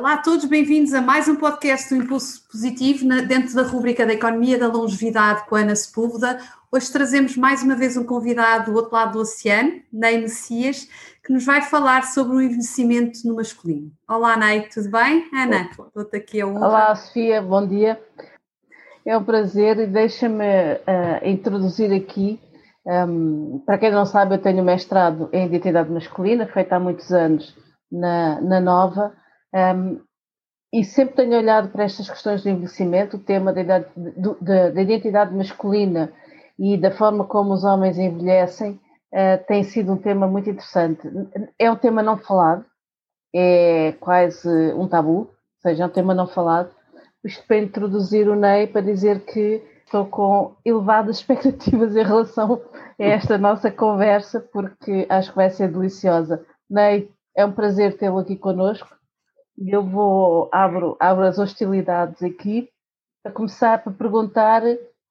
Olá a todos, bem-vindos a mais um podcast do Impulso Positivo, dentro da rubrica da Economia da Longevidade com a Ana Sepúlveda. Hoje trazemos mais uma vez um convidado do outro lado do oceano, Ney Messias, que nos vai falar sobre o envelhecimento no masculino. Olá, Ney, tudo bem? Ana, estou-te aqui a honra. Olá, Sofia, bom dia. É um prazer e deixa-me uh, introduzir aqui. Um, para quem não sabe, eu tenho mestrado em identidade masculina, feito há muitos anos na, na Nova um, e sempre tenho olhado para estas questões do envelhecimento, o tema da, idade, da, da identidade masculina e da forma como os homens envelhecem uh, tem sido um tema muito interessante. É um tema não falado, é quase um tabu, ou seja, é um tema não falado. Isto para introduzir o Ney para dizer que estou com elevadas expectativas em relação a esta nossa conversa, porque acho que vai ser deliciosa. Ney, é um prazer tê-lo aqui connosco e eu vou, abro, abro as hostilidades aqui, para começar para perguntar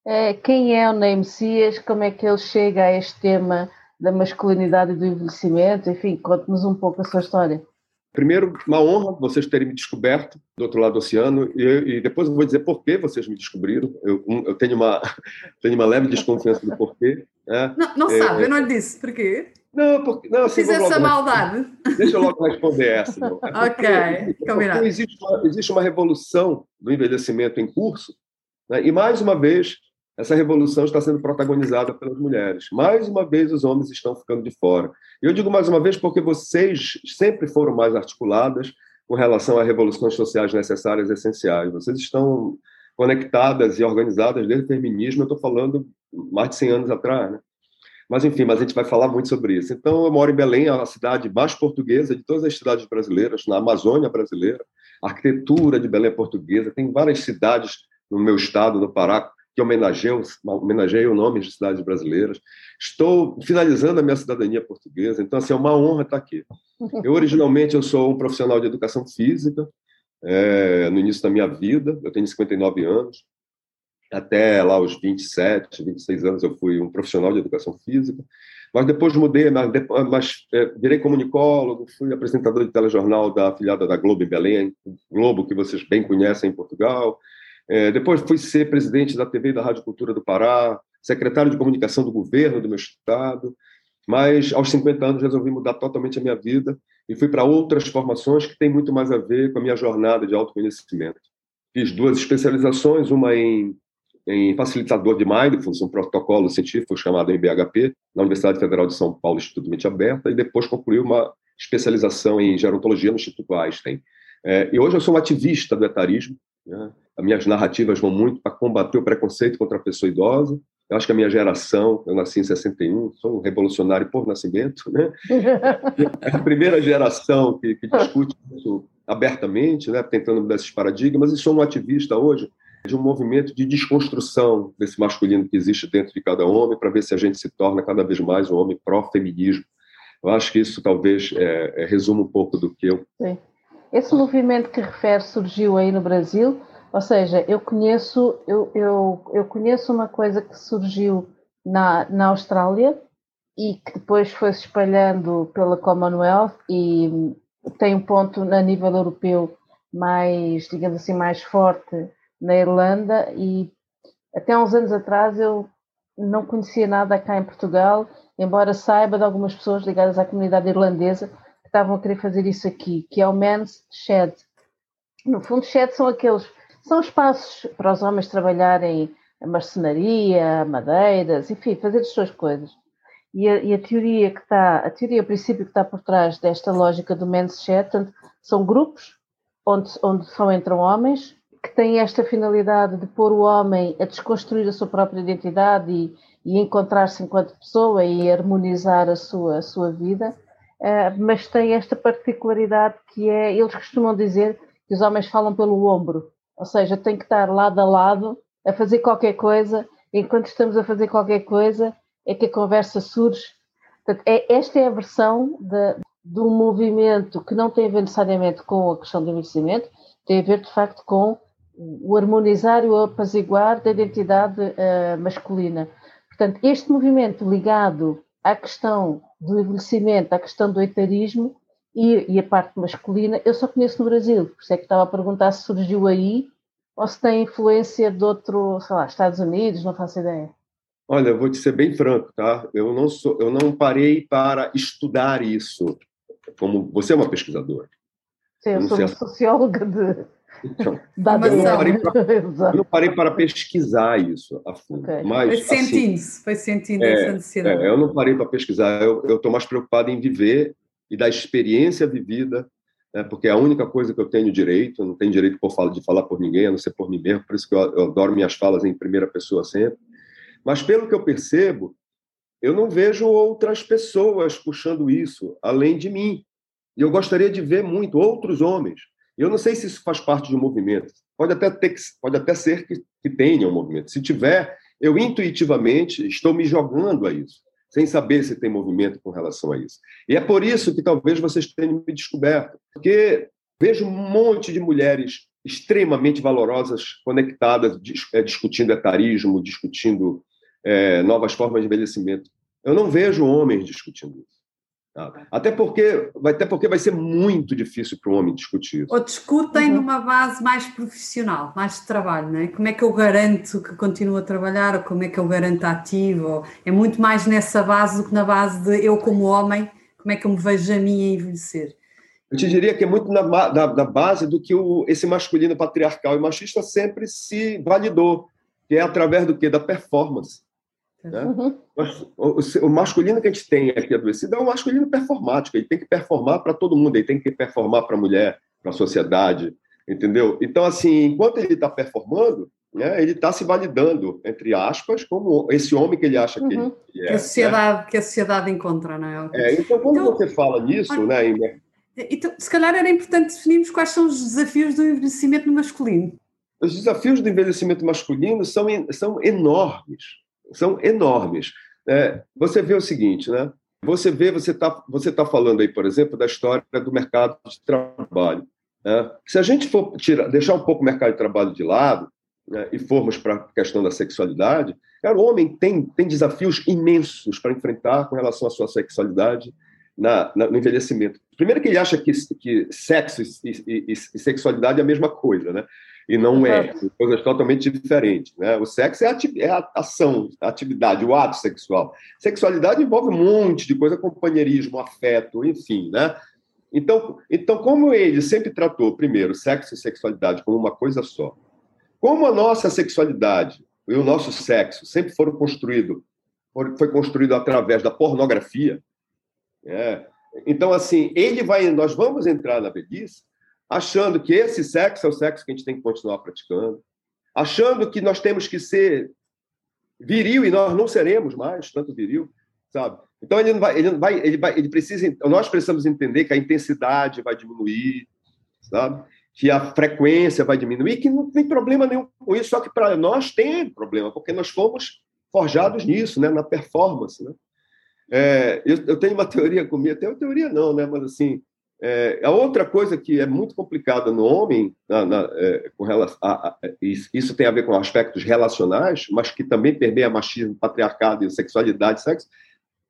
eh, quem é o Ney Messias, como é que ele chega a este tema da masculinidade e do envelhecimento, enfim, conte-nos um pouco a sua história. Primeiro, uma honra vocês terem me descoberto do outro lado do oceano e, e depois eu vou dizer por que vocês me descobriram. Eu, eu tenho, uma, tenho uma leve desconfiança do porquê. Né? Não, não é, sabe, eu não lhe disse. Por quê? Não, porque, não assim, Fiz essa maldade. Deixa eu logo responder essa. Não. ok, combinado. Existe uma, existe uma revolução do envelhecimento em curso, né? e mais uma vez, essa revolução está sendo protagonizada pelas mulheres. Mais uma vez, os homens estão ficando de fora. E eu digo mais uma vez porque vocês sempre foram mais articuladas com relação a revoluções sociais necessárias e essenciais. Vocês estão conectadas e organizadas desde o feminismo, eu estou falando mais de 100 anos atrás, né? Mas, enfim, mas a gente vai falar muito sobre isso. Então, eu moro em Belém, a cidade mais portuguesa de todas as cidades brasileiras, na Amazônia brasileira. A arquitetura de Belém é portuguesa. Tem várias cidades no meu estado, no Pará, que homenageiam, homenageiam nomes de cidades brasileiras. Estou finalizando a minha cidadania portuguesa, então, assim, é uma honra estar aqui. Eu, originalmente, eu sou um profissional de educação física, é, no início da minha vida, eu tenho 59 anos, até lá os 27, 26 anos eu fui um profissional de educação física, mas depois mudei, mas, mas é, virei comunicólogo, fui apresentador de telejornal da afiliada da Globo em Belém, Globo que vocês bem conhecem em Portugal. É, depois fui ser presidente da TV e da Rádio Cultura do Pará, secretário de comunicação do governo do meu estado, mas aos 50 anos resolvi mudar totalmente a minha vida e fui para outras formações que têm muito mais a ver com a minha jornada de autoconhecimento. Fiz duas especializações, uma em em facilitador de mindfulness, um protocolo científico chamado MBHP, na Universidade Federal de São Paulo, Instituto Mente Aberta, e depois concluiu uma especialização em gerontologia no Instituto Einstein. É, e hoje eu sou um ativista do etarismo, né? as minhas narrativas vão muito para combater o preconceito contra a pessoa idosa, eu acho que a minha geração, eu nasci em 61, sou um revolucionário por nascimento, né? É a primeira geração que, que discute isso abertamente, né? tentando mudar esses paradigmas, e sou um ativista hoje de um movimento de desconstrução desse masculino que existe dentro de cada homem, para ver se a gente se torna cada vez mais um homem pró-feminismo. Eu acho que isso talvez é, é, resuma um pouco do que eu. Sim. Esse movimento que refere surgiu aí no Brasil, ou seja, eu conheço, eu, eu, eu conheço uma coisa que surgiu na, na Austrália e que depois foi se espalhando pela Commonwealth e tem um ponto a nível europeu mais, digamos assim, mais forte na Irlanda e até uns anos atrás eu não conhecia nada cá em Portugal, embora saiba de algumas pessoas ligadas à comunidade irlandesa que estavam a querer fazer isso aqui, que é o Men's Shed. No fundo, shed são aqueles são espaços para os homens trabalharem a marcenaria, madeiras, enfim, fazer as suas coisas. E a, e a, teoria que está, a teoria, a princípio que está por trás desta lógica do men's chat, são grupos onde, onde só entram homens que têm esta finalidade de pôr o homem a desconstruir a sua própria identidade e, e encontrar-se enquanto pessoa e harmonizar a sua, a sua vida, uh, mas tem esta particularidade que é, eles costumam dizer que os homens falam pelo ombro, ou seja, tem que estar lado a lado a fazer qualquer coisa, enquanto estamos a fazer qualquer coisa é que a conversa surge. Portanto, é, esta é a versão de, de um movimento que não tem a ver necessariamente com a questão do envelhecimento, tem a ver de facto com o harmonizar e o apaziguar da identidade uh, masculina. Portanto, este movimento ligado à questão do envelhecimento, à questão do etarismo e, e, a parte masculina, eu só conheço no Brasil, por isso é que estava a perguntar se surgiu aí ou se tem influência de outro, sei lá, Estados Unidos, não faço ideia. Olha, vou te ser bem franco, tá? Eu não sou, eu não parei para estudar isso. Como você é uma pesquisadora. Sim, eu, sou uma socióloga de então, eu, não parei para, eu não parei para pesquisar isso a fundo. Okay. Mas, foi sentindo assim, foi sentindo é, essa necessidade. É, eu não parei para pesquisar, eu estou mais preocupado em viver e da experiência vivida, né, porque é a única coisa que eu tenho direito, eu não tenho direito por falar, de falar por ninguém, a não ser por mim mesmo, por isso que eu, eu adoro minhas falas em primeira pessoa sempre. Mas, pelo que eu percebo, eu não vejo outras pessoas puxando isso, além de mim. E eu gostaria de ver muito outros homens eu não sei se isso faz parte de um movimento. Pode até, ter, pode até ser que, que tenha um movimento. Se tiver, eu intuitivamente estou me jogando a isso, sem saber se tem movimento com relação a isso. E é por isso que talvez vocês tenham me descoberto, porque vejo um monte de mulheres extremamente valorosas, conectadas, é, discutindo etarismo, discutindo é, novas formas de envelhecimento. Eu não vejo homens discutindo isso. Tá? Até porque, até porque vai ser muito difícil para o homem discutir isso. Ou discutem uhum. numa base mais profissional, mais de trabalho, não é? Como é que eu garanto que continuo a trabalhar, ou como é que eu garanto ativo? É muito mais nessa base do que na base de eu, como homem, como é que eu me vejo a mim a envelhecer. Eu te diria que é muito na, na, na base do que o, esse masculino patriarcal e machista sempre se validou, que é através do que? Da performance. Né? Uhum. O, o, masculino que a gente tem aqui adoecido é um masculino performático, ele tem que performar para todo mundo, ele tem que performar para a mulher, para a sociedade, entendeu? Então, assim, enquanto ele está performando, né, ele está se validando, entre aspas, como esse homem que ele acha que uhum. ele é. Que a, sociedade, né? que a sociedade encontra, não é? é então, quando então, você fala nisso, olha, né, então, se calhar era importante definirmos quais são os desafios do envelhecimento no masculino. Os desafios do envelhecimento masculino são, são enormes são enormes. É, você vê o seguinte, né? Você vê, você está você tá falando aí, por exemplo, da história do mercado de trabalho. Né? Se a gente for tirar, deixar um pouco o mercado de trabalho de lado né, e formos para a questão da sexualidade, cara, o homem tem, tem desafios imensos para enfrentar com relação à sua sexualidade na, na, no envelhecimento. Primeiro que ele acha que, que sexo e, e, e, sexualidade é a mesma coisa, né? e não é. São coisas totalmente diferentes. Né? O sexo é a, é a ação, a atividade, o ato sexual. Sexualidade envolve um monte de coisa, companheirismo, afeto, enfim. Né? Então, então, como ele sempre tratou, primeiro, sexo e sexualidade como uma coisa só, como a nossa sexualidade e o nosso sexo sempre foram construídos, foi construído através da pornografia, é, então, assim, ele vai, nós vamos entrar na velhice achando que esse sexo é o sexo que a gente tem que continuar praticando, achando que nós temos que ser viril e nós não seremos mais tanto viril, sabe? Então ele não vai, ele não vai, ele vai, ele precisa, nós precisamos entender que a intensidade vai diminuir, sabe? Que a frequência vai diminuir, que não tem problema nenhum com isso, só que para nós tem problema, porque nós fomos forjados nisso, né, na performance, né? É, eu, eu, tenho uma teoria comigo, tenho uma teoria não, né, mas assim, é, a outra coisa que é muito complicada no homem, na, na, é, com relação a, a, isso tem a ver com aspectos relacionais, mas que também permeia machismo, patriarcado e sexualidade, sexo,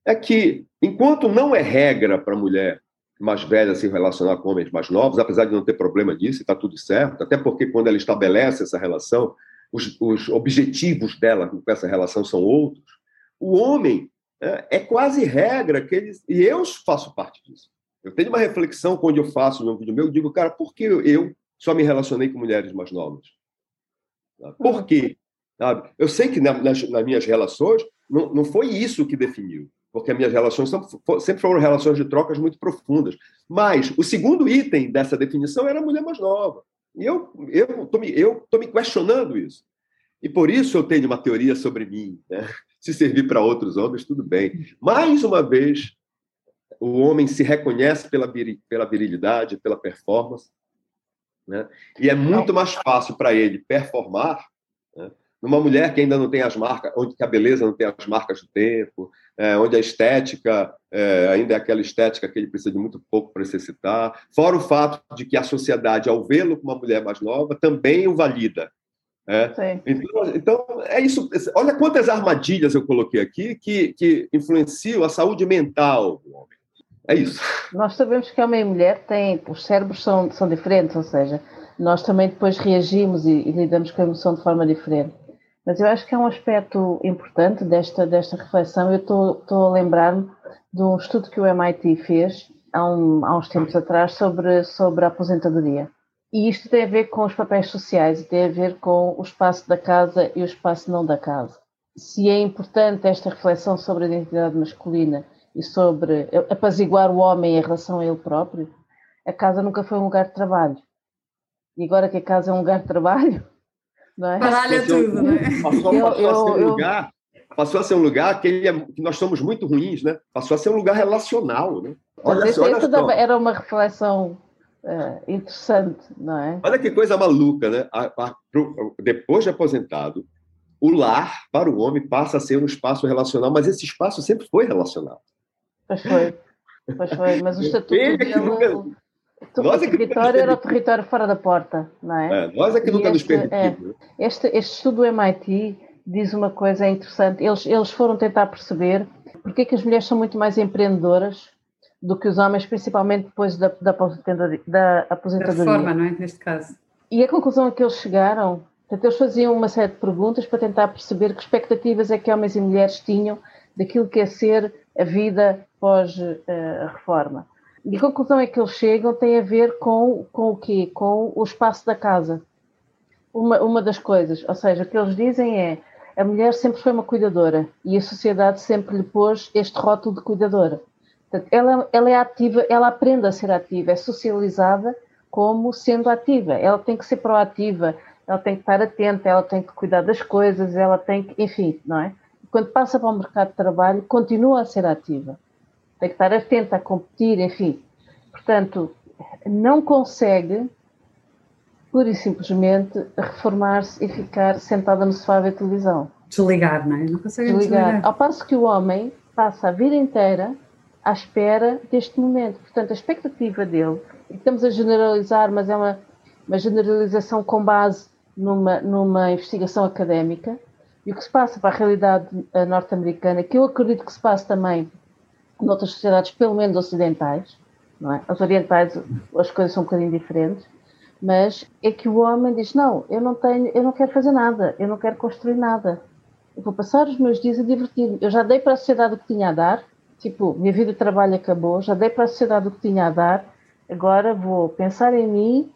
é que enquanto não é regra para a mulher mais velha se relacionar com homens mais novos, apesar de não ter problema disso, está tudo certo, até porque quando ela estabelece essa relação, os, os objetivos dela com essa relação são outros. O homem é, é quase regra que eles, e eu faço parte disso eu tenho uma reflexão quando eu faço um vídeo meu, eu digo, cara, por que eu só me relacionei com mulheres mais novas? Tá? Por quê? Sabe? Eu sei que nas, nas minhas relações não, não foi isso que definiu, porque as minhas relações sempre foram relações de trocas muito profundas. Mas o segundo item dessa definição era a mulher mais nova. E eu estou me, eu tô me questionando isso. E por isso eu tenho uma teoria sobre mim. Né? Se servir para outros homens, tudo bem. Mais uma vez, o homem se reconhece pela, pela virilidade, pela performance. Né? E é muito mais fácil para ele performar né? numa mulher que ainda não tem as marcas, onde a beleza não tem as marcas do tempo, é, onde a estética é, ainda é aquela estética que ele precisa de muito pouco para exercitar. Fora o fato de que a sociedade, ao vê-lo com uma mulher mais nova, também o valida. É. Então, então, é isso. Olha quantas armadilhas eu coloquei aqui que, que influenciam a saúde mental do homem. É isso. Nós sabemos que homem e mulher têm, os cérebros são, são diferentes, ou seja, nós também depois reagimos e, e lidamos com a emoção de forma diferente. Mas eu acho que é um aspecto importante desta, desta reflexão. Eu estou a lembrar-me de um estudo que o MIT fez há, um, há uns tempos atrás sobre, sobre a aposentadoria. E isto tem a ver com os papéis sociais, tem a ver com o espaço da casa e o espaço não da casa. Se é importante esta reflexão sobre a identidade masculina e sobre apaziguar o homem em relação a ele próprio, a casa nunca foi um lugar de trabalho. E agora que a casa é um lugar de trabalho, não é? Tudo, né? Passou, eu, passou, eu, a ser um eu... lugar, passou a ser um lugar que, ele é, que nós somos muito ruins, né? Passou a ser um lugar relacional, né? Olha, só, olha só. Era uma reflexão uh, interessante, não é? Olha que coisa maluca, né? Depois de aposentado, o lar para o homem passa a ser um espaço relacional, mas esse espaço sempre foi relacional. Pois foi, pois foi, mas o estatuto dele... Nunca nós o território é era o território fora da porta, não é? é nós é que nunca este, nos permitimos. É, este, este estudo do MIT diz uma coisa interessante. Eles, eles foram tentar perceber porque é que as mulheres são muito mais empreendedoras do que os homens, principalmente depois da, da aposentadoria. Da, aposentadoria. da forma, não é? Neste caso. E a conclusão a que eles chegaram, portanto, eles faziam uma série de perguntas para tentar perceber que expectativas é que homens e mulheres tinham daquilo que é ser a vida pós-reforma. Uh, e a conclusão é que eles chegam tem a ver com, com o quê? Com o espaço da casa. Uma, uma das coisas, ou seja, o que eles dizem é a mulher sempre foi uma cuidadora e a sociedade sempre lhe pôs este rótulo de cuidadora. Portanto, ela, ela é ativa, ela aprende a ser ativa, é socializada como sendo ativa. Ela tem que ser proativa, ela tem que estar atenta, ela tem que cuidar das coisas, ela tem que, enfim, não é? Quando passa para o mercado de trabalho, continua a ser ativa tem que estar atenta a competir, enfim. Portanto, não consegue, pura e simplesmente, reformar-se e ficar sentada no sofá a ver televisão. Desligar, não é? Não consegue desligar. desligar. Ao passo que o homem passa a vida inteira à espera deste momento. Portanto, a expectativa dele, e estamos a generalizar, mas é uma, uma generalização com base numa, numa investigação académica, e o que se passa para a realidade eh, norte-americana, que eu acredito que se passa também noutras sociedades, pelo menos ocidentais, não é? As orientais, as coisas são um bocadinho diferentes, mas é que o homem diz: Não, eu não tenho, eu não quero fazer nada, eu não quero construir nada. Eu vou passar os meus dias a divertir-me. Eu já dei para a sociedade o que tinha a dar, tipo, minha vida de trabalho acabou, já dei para a sociedade o que tinha a dar, agora vou pensar em mim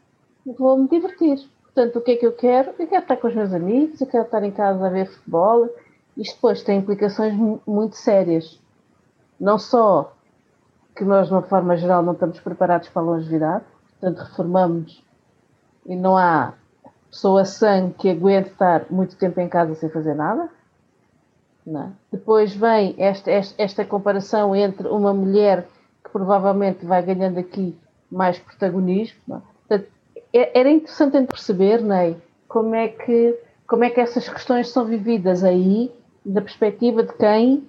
vou me divertir. Portanto, o que é que eu quero? Eu quero estar com os meus amigos, eu quero estar em casa a ver futebol. Isto depois tem implicações muito sérias não só que nós, de uma forma geral, não estamos preparados para a longevidade, portanto, reformamos e não há pessoa sã que aguente estar muito tempo em casa sem fazer nada. É? Depois vem esta, esta, esta, comparação entre uma mulher que provavelmente vai ganhando aqui mais protagonismo. É? Portanto, é, era interessante perceber né, como, é que, como é que essas questões são vividas aí, da perspectiva de quem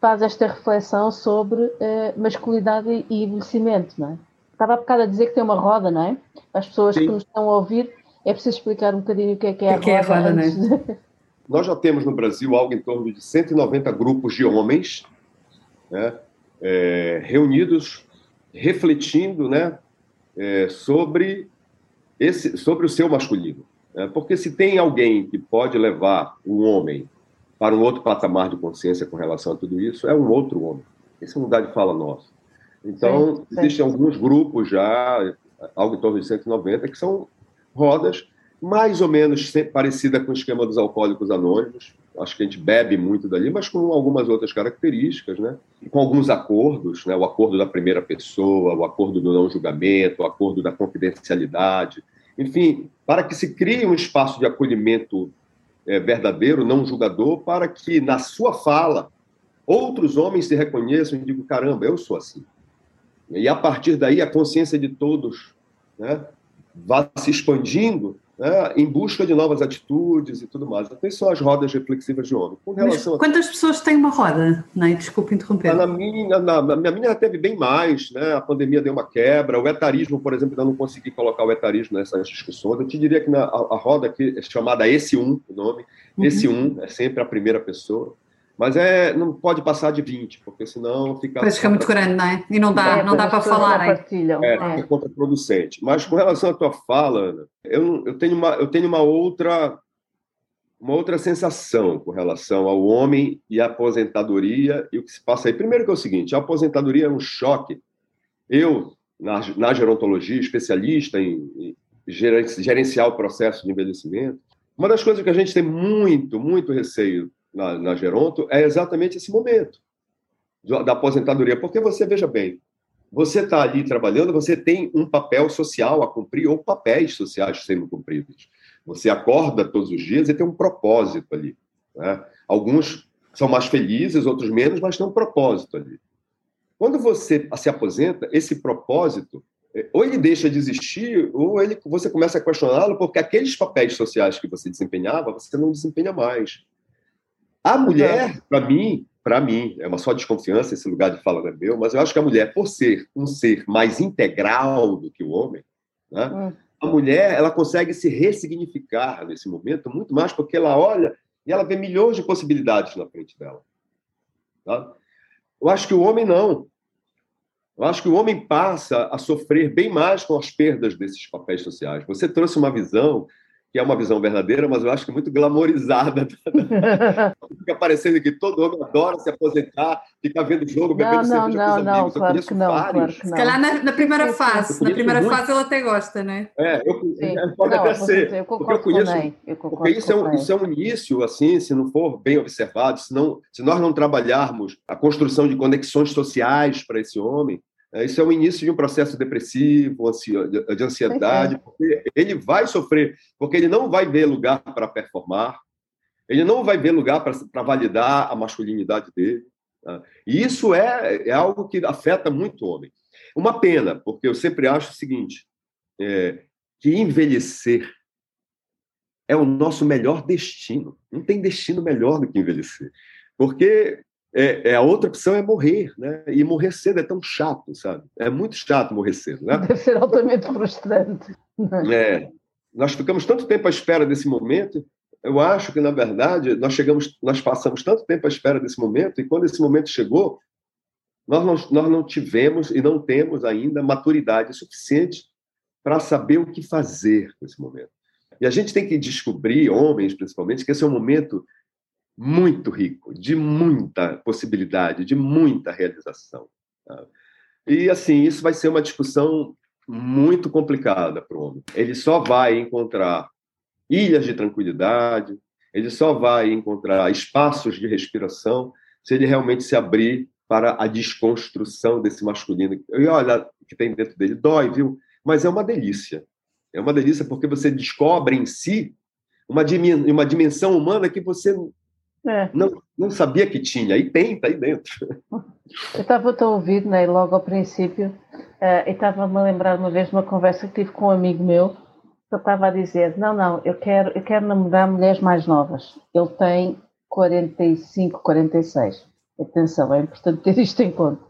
faz esta reflexão sobre uh, masculinidade e envelhecimento, não é? Estava há bocado a dizer que tem uma roda, não é? Para as pessoas Sim. que nos estão a ouvir, é preciso explicar um bocadinho o que é que é a, que roda. É a roda não é? Nós já temos no Brasil algo em torno de 190 grupos de homens né, é, reunidos, refletindo né, é, sobre, esse, sobre o seu masculino. Né? Porque se tem alguém que pode levar um homem para um outro patamar de consciência com relação a tudo isso, é um outro homem. Esse é um lugar de fala nosso. Então, sim, sim. existem alguns grupos já, algo em torno de 190, que são rodas mais ou menos parecida com o esquema dos alcoólicos anônimos. Acho que a gente bebe muito dali, mas com algumas outras características, né? Com alguns acordos, né? O acordo da primeira pessoa, o acordo do não julgamento, o acordo da confidencialidade. Enfim, para que se crie um espaço de acolhimento é, verdadeiro, não julgador, para que na sua fala outros homens se reconheçam e digam: caramba, eu sou assim. E a partir daí a consciência de todos né, vá se expandindo né, em busca de novas atitudes e tudo mais. Então, são as rodas reflexivas de homem. Com relação Mas quantas a... pessoas têm uma roda? Né? Desculpe interromper. Na minha, na, na, minha teve bem mais, né? a pandemia deu uma quebra, o etarismo, por exemplo, ainda não consegui colocar o etarismo nessas discussões. Eu te diria que na, a, a roda aqui é chamada Esse Um, o nome, uhum. Esse Um é sempre a primeira pessoa. Mas é, não pode passar de 20, porque senão fica. Parece que é muito grande, não é? E não dá, é, não dá para falar. É, é, é contraproducente. Mas com relação à tua fala, Ana, eu, eu, tenho, uma, eu tenho uma outra uma outra sensação com relação ao homem e à aposentadoria e o que se passa aí. Primeiro que é o seguinte, a aposentadoria é um choque. Eu, na, na gerontologia, especialista em, em gerenciar o processo de envelhecimento, uma das coisas que a gente tem muito, muito receio na, na Geronto é exatamente esse momento da aposentadoria. Porque você, veja bem, você está ali trabalhando, você tem um papel social a cumprir, ou papéis sociais sendo cumpridos. Você acorda todos os dias e tem um propósito ali. Né? Alguns são mais felizes, outros menos, mas tem um propósito ali. Quando você se aposenta, esse propósito, é, ou ele deixa de existir, ou ele, você começa a questioná-lo, porque aqueles papéis sociais que você desempenhava, você não desempenha mais. A mulher, para mim, para mim, é uma só desconfiança, esse lugar de fala não é meu, mas eu acho que a mulher, por ser um ser mais integral do que o homem, né, hum. a mulher ela consegue se ressignificar nesse momento muito mais porque ela olha e ela vê milhões de possibilidades na frente dela. Tá? Eu acho que o homem não. Eu acho que o homem passa a sofrer bem mais com as perdas desses papéis sociais. Você trouxe uma visão que é uma visão verdadeira, mas eu acho que muito glamorizada. fica parecendo que todo homem adora se aposentar, ficar vendo jogo, bebendo não, cerveja não, com os não, amigos. Claro que não, claro que não. Se calhar na, na primeira fase, na primeira muito. fase ela até gosta, né? É, eu, pode não, até ser. Eu porque eu conheço, eu porque isso é, um, isso é um início, assim, se não for bem observado, se, não, se nós não trabalharmos a construção de conexões sociais para esse homem, é, isso é o início de um processo depressivo, de ansiedade, porque ele vai sofrer, porque ele não vai ver lugar para performar, ele não vai ver lugar para validar a masculinidade dele. Tá? E isso é, é algo que afeta muito o homem. Uma pena, porque eu sempre acho o seguinte: é, que envelhecer é o nosso melhor destino. Não tem destino melhor do que envelhecer. Porque é, é, a outra opção é morrer, né? E morrer cedo é tão chato, sabe? É muito chato morrer cedo, né? Deve ser altamente frustrante. É. Nós ficamos tanto tempo à espera desse momento. Eu acho que na verdade nós chegamos, nós passamos tanto tempo à espera desse momento e quando esse momento chegou, nós não, nós não tivemos e não temos ainda maturidade suficiente para saber o que fazer nesse momento. E a gente tem que descobrir, homens principalmente, que esse é um momento muito rico, de muita possibilidade, de muita realização. Tá? E, assim, isso vai ser uma discussão muito complicada para o homem. Ele só vai encontrar ilhas de tranquilidade, ele só vai encontrar espaços de respiração se ele realmente se abrir para a desconstrução desse masculino. E olha que tem dentro dele, dói, viu? Mas é uma delícia. É uma delícia porque você descobre em si uma dimensão humana que você é. Não, não sabia que tinha, e tem, está aí dentro. Eu estava a ouvir, né, logo ao princípio, uh, e estava-me a lembrar uma vez de uma conversa que tive com um amigo meu, que ele estava a dizer, não, não, eu quero, eu quero namorar mulheres mais novas. Ele tem 45, 46. Atenção, é importante ter isto em conta.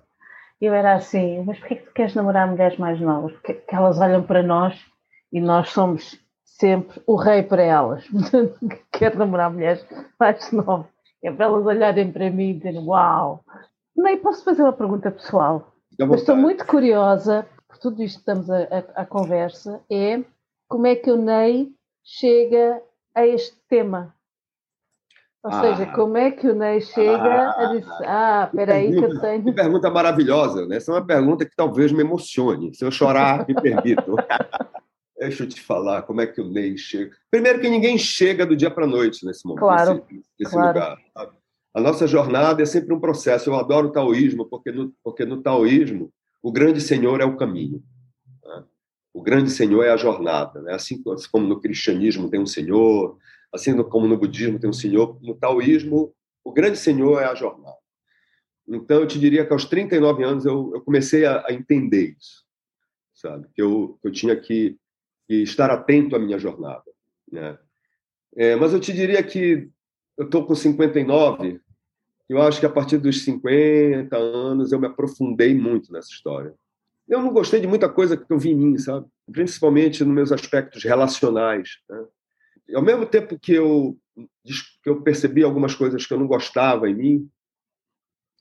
Eu era assim, mas porquê que tu queres namorar mulheres mais novas? Porque elas olham para nós e nós somos sempre o rei para elas. Quero namorar mulheres mais novas. É para elas olharem para mim e dizerem uau. Nem posso fazer uma pergunta pessoal. Mas estou muito curiosa, por tudo isto que estamos a, conversa, é como é que o Ney chega a este tema. Ou ah, seja, como é que o Ney chega ah, a dizer, ah, espera aí que eu tenho... Que pergunta maravilhosa, né? Essa é uma pergunta que talvez me emocione. Se eu chorar, me permito. deixa eu te falar como é que o Ney chega. Primeiro que ninguém chega do dia para a noite nesse momento, claro, nesse, nesse claro. lugar. A nossa jornada é sempre um processo. Eu adoro o taoísmo, porque no, porque no taoísmo o grande senhor é o caminho. Né? O grande senhor é a jornada. Né? Assim como no cristianismo tem um senhor, assim como no budismo tem um senhor, no taoísmo o grande senhor é a jornada. Então, eu te diria que aos 39 anos eu, eu comecei a, a, entender isso, sabe? Que eu, eu tinha que, que, estar atento à minha jornada, né? É, mas eu te diria que eu estou com 59, eu acho que a partir dos 50 anos eu me aprofundei muito nessa história. Eu não gostei de muita coisa que eu vi em mim, sabe? Principalmente nos meus aspectos relacionais. Né? E ao mesmo tempo que eu, que eu percebi algumas coisas que eu não gostava em mim,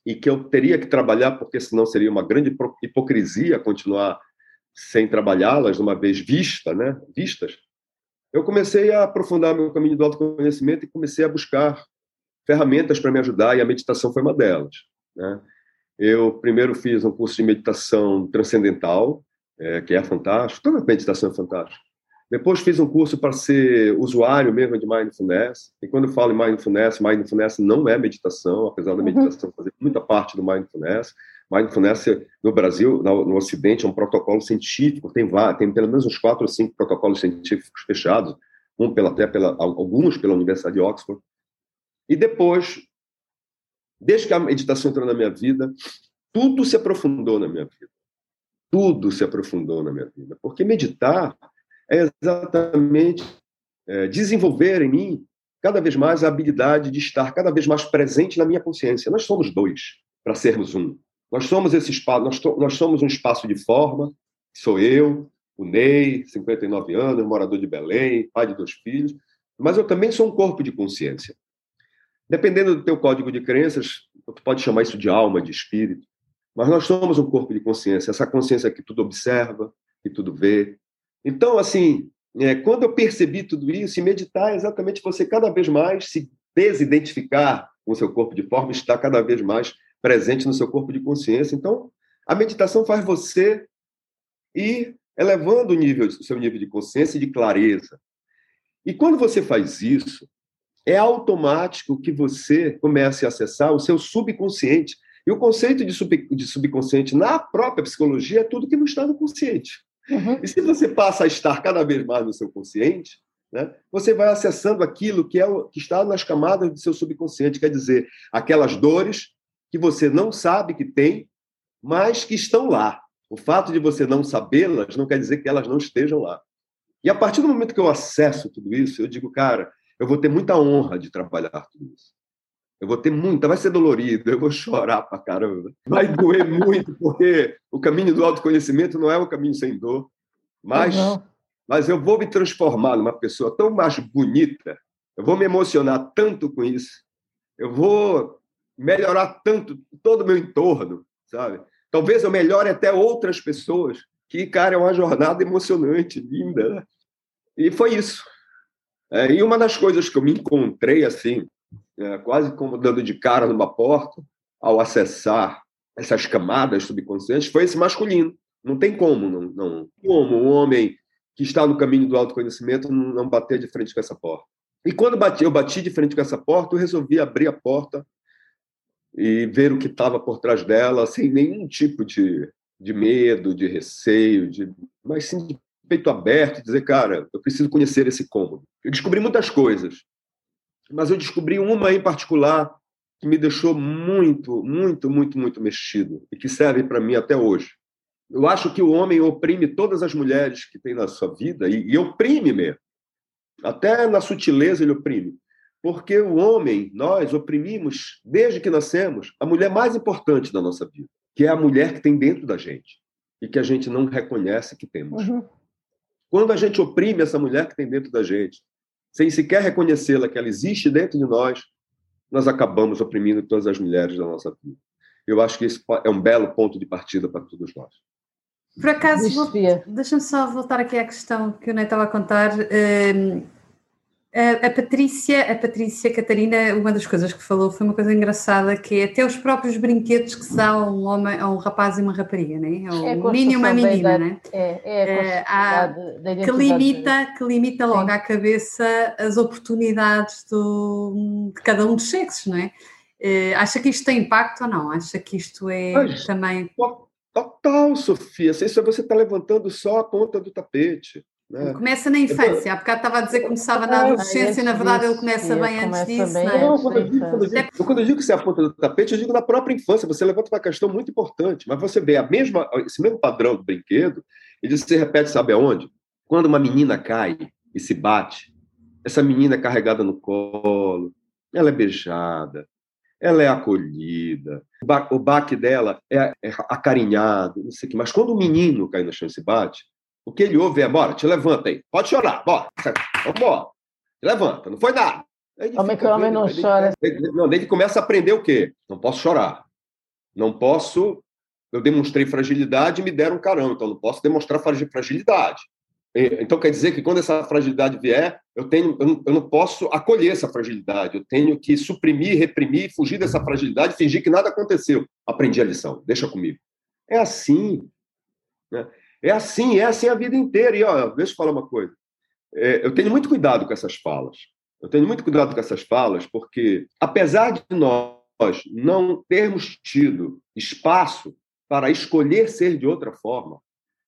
e que eu teria que trabalhar, porque senão seria uma grande hipocrisia continuar sem trabalhá-las, uma vez vista, né? vistas, eu comecei a aprofundar meu caminho do autoconhecimento e comecei a buscar ferramentas para me ajudar, e a meditação foi uma delas. Né? Eu primeiro fiz um curso de meditação transcendental, é, que é fantástico, toda meditação é fantástica. Depois fiz um curso para ser usuário mesmo de mindfulness. E quando eu falo em mindfulness, mindfulness não é meditação, apesar da uhum. meditação fazer muita parte do mindfulness. Mindfulness no Brasil, no, Ocidente, é um protocolo científico. Tem, tem pelo menos uns quatro ou cinco protocolos científicos fechados, um pela, até pela, alguns pela Universidade de Oxford. E depois, desde que a meditação entrou na minha vida, tudo se aprofundou na minha vida. Tudo se aprofundou na minha vida. Porque meditar é exatamente é, desenvolver em mim cada vez mais a habilidade de estar cada vez mais presente na minha consciência. Nós somos dois para sermos um. Nós somos esse espaço, nós, nós somos um espaço de forma, sou eu, o Ney, 59 anos, morador de Belém, pai de dois filhos, mas eu também sou um corpo de consciência. Dependendo do teu código de crenças, tu pode chamar isso de alma, de espírito, mas nós somos um corpo de consciência, essa consciência que tudo observa, que tudo vê, então, assim, é, quando eu percebi tudo isso, e meditar é exatamente você cada vez mais se desidentificar com o seu corpo de forma, estar cada vez mais presente no seu corpo de consciência. Então, a meditação faz você ir elevando o nível, o seu nível de consciência e de clareza. E quando você faz isso, é automático que você comece a acessar o seu subconsciente. E o conceito de, sub, de subconsciente na própria psicologia é tudo que não está no consciente. Uhum. E se você passa a estar cada vez mais no seu consciente, né, você vai acessando aquilo que, é o, que está nas camadas do seu subconsciente, quer dizer, aquelas dores que você não sabe que tem, mas que estão lá. O fato de você não sabê-las não quer dizer que elas não estejam lá. E a partir do momento que eu acesso tudo isso, eu digo, cara, eu vou ter muita honra de trabalhar tudo isso. Eu vou ter muita, vai ser dolorido, eu vou chorar pra caramba. Vai doer muito, porque o caminho do autoconhecimento não é um caminho sem dor. Mas, uhum. mas eu vou me transformar numa pessoa tão mais bonita, eu vou me emocionar tanto com isso, eu vou melhorar tanto todo o meu entorno, sabe? Talvez eu melhore até outras pessoas, que, cara, é uma jornada emocionante, linda. E foi isso. É, e uma das coisas que eu me encontrei, assim, é, quase como dando de cara numa porta, ao acessar essas camadas subconscientes, foi esse masculino. Não tem como, não, não como um homem que está no caminho do autoconhecimento não bater de frente com essa porta. E quando bati, eu bati de frente com essa porta, eu resolvi abrir a porta e ver o que estava por trás dela, sem nenhum tipo de, de medo, de receio, de, mas sim de peito aberto, dizer, cara, eu preciso conhecer esse cômodo. Eu descobri muitas coisas, mas eu descobri uma em particular que me deixou muito, muito, muito, muito mexido e que serve para mim até hoje. Eu acho que o homem oprime todas as mulheres que tem na sua vida e, e oprime mesmo. Até na sutileza ele oprime. Porque o homem, nós oprimimos, desde que nascemos, a mulher mais importante da nossa vida, que é a mulher que tem dentro da gente e que a gente não reconhece que temos. Uhum. Quando a gente oprime essa mulher que tem dentro da gente, sem sequer reconhecê-la que ela existe dentro de nós, nós acabamos oprimindo todas as mulheres da nossa vida. Eu acho que isso é um belo ponto de partida para todos nós. Por acaso, deixa-me só voltar aqui à questão que o Ney estava a contar. Ehm, A, a, Patrícia, a Patrícia Catarina, uma das coisas que falou foi uma coisa engraçada, que é até os próprios brinquedos que se dá a um homem, a um rapaz e uma rapariga, né? é um menino e uma menina, né? É, é a é, da que limita, que limita logo Sim. à cabeça as oportunidades do, de cada um dos sexos, não é? é? Acha que isto tem impacto ou não? Acha que isto é Mas, também. Total, Sofia. Isso você está levantando só a ponta do tapete. Né? Começa na infância, há bocado estava a dizer que começava na adolescência, na verdade ele começa bem antes disso. Bem é? não, quando, eu digo, quando, eu digo, quando eu digo que você é a ponta do tapete, eu digo na própria infância, você levanta uma questão muito importante, mas você vê a mesma, esse mesmo padrão do brinquedo, ele se repete, sabe aonde? Quando uma menina cai e se bate, essa menina é carregada no colo, ela é beijada, ela é acolhida, o baque dela é, é acarinhado, não sei o que, mas quando o menino cai no chão e se bate, o que ele ouve é: bora, te levanta aí. Pode chorar, bora. Vamos Levanta, não foi nada. Homem que homem não chora. não, daí ele começa a aprender o quê? Não posso chorar. Não posso. Eu demonstrei fragilidade e me deram um carão, então não posso demonstrar fragilidade. Então quer dizer que quando essa fragilidade vier, eu tenho, eu não, eu não posso acolher essa fragilidade. Eu tenho que suprimir, reprimir, fugir dessa fragilidade, fingir que nada aconteceu. Aprendi a lição. Deixa comigo. É assim. Né? É assim, é assim a vida inteira. E ó, deixa eu falar uma coisa. É, eu tenho muito cuidado com essas falas. Eu tenho muito cuidado com essas falas, porque apesar de nós não termos tido espaço para escolher ser de outra forma,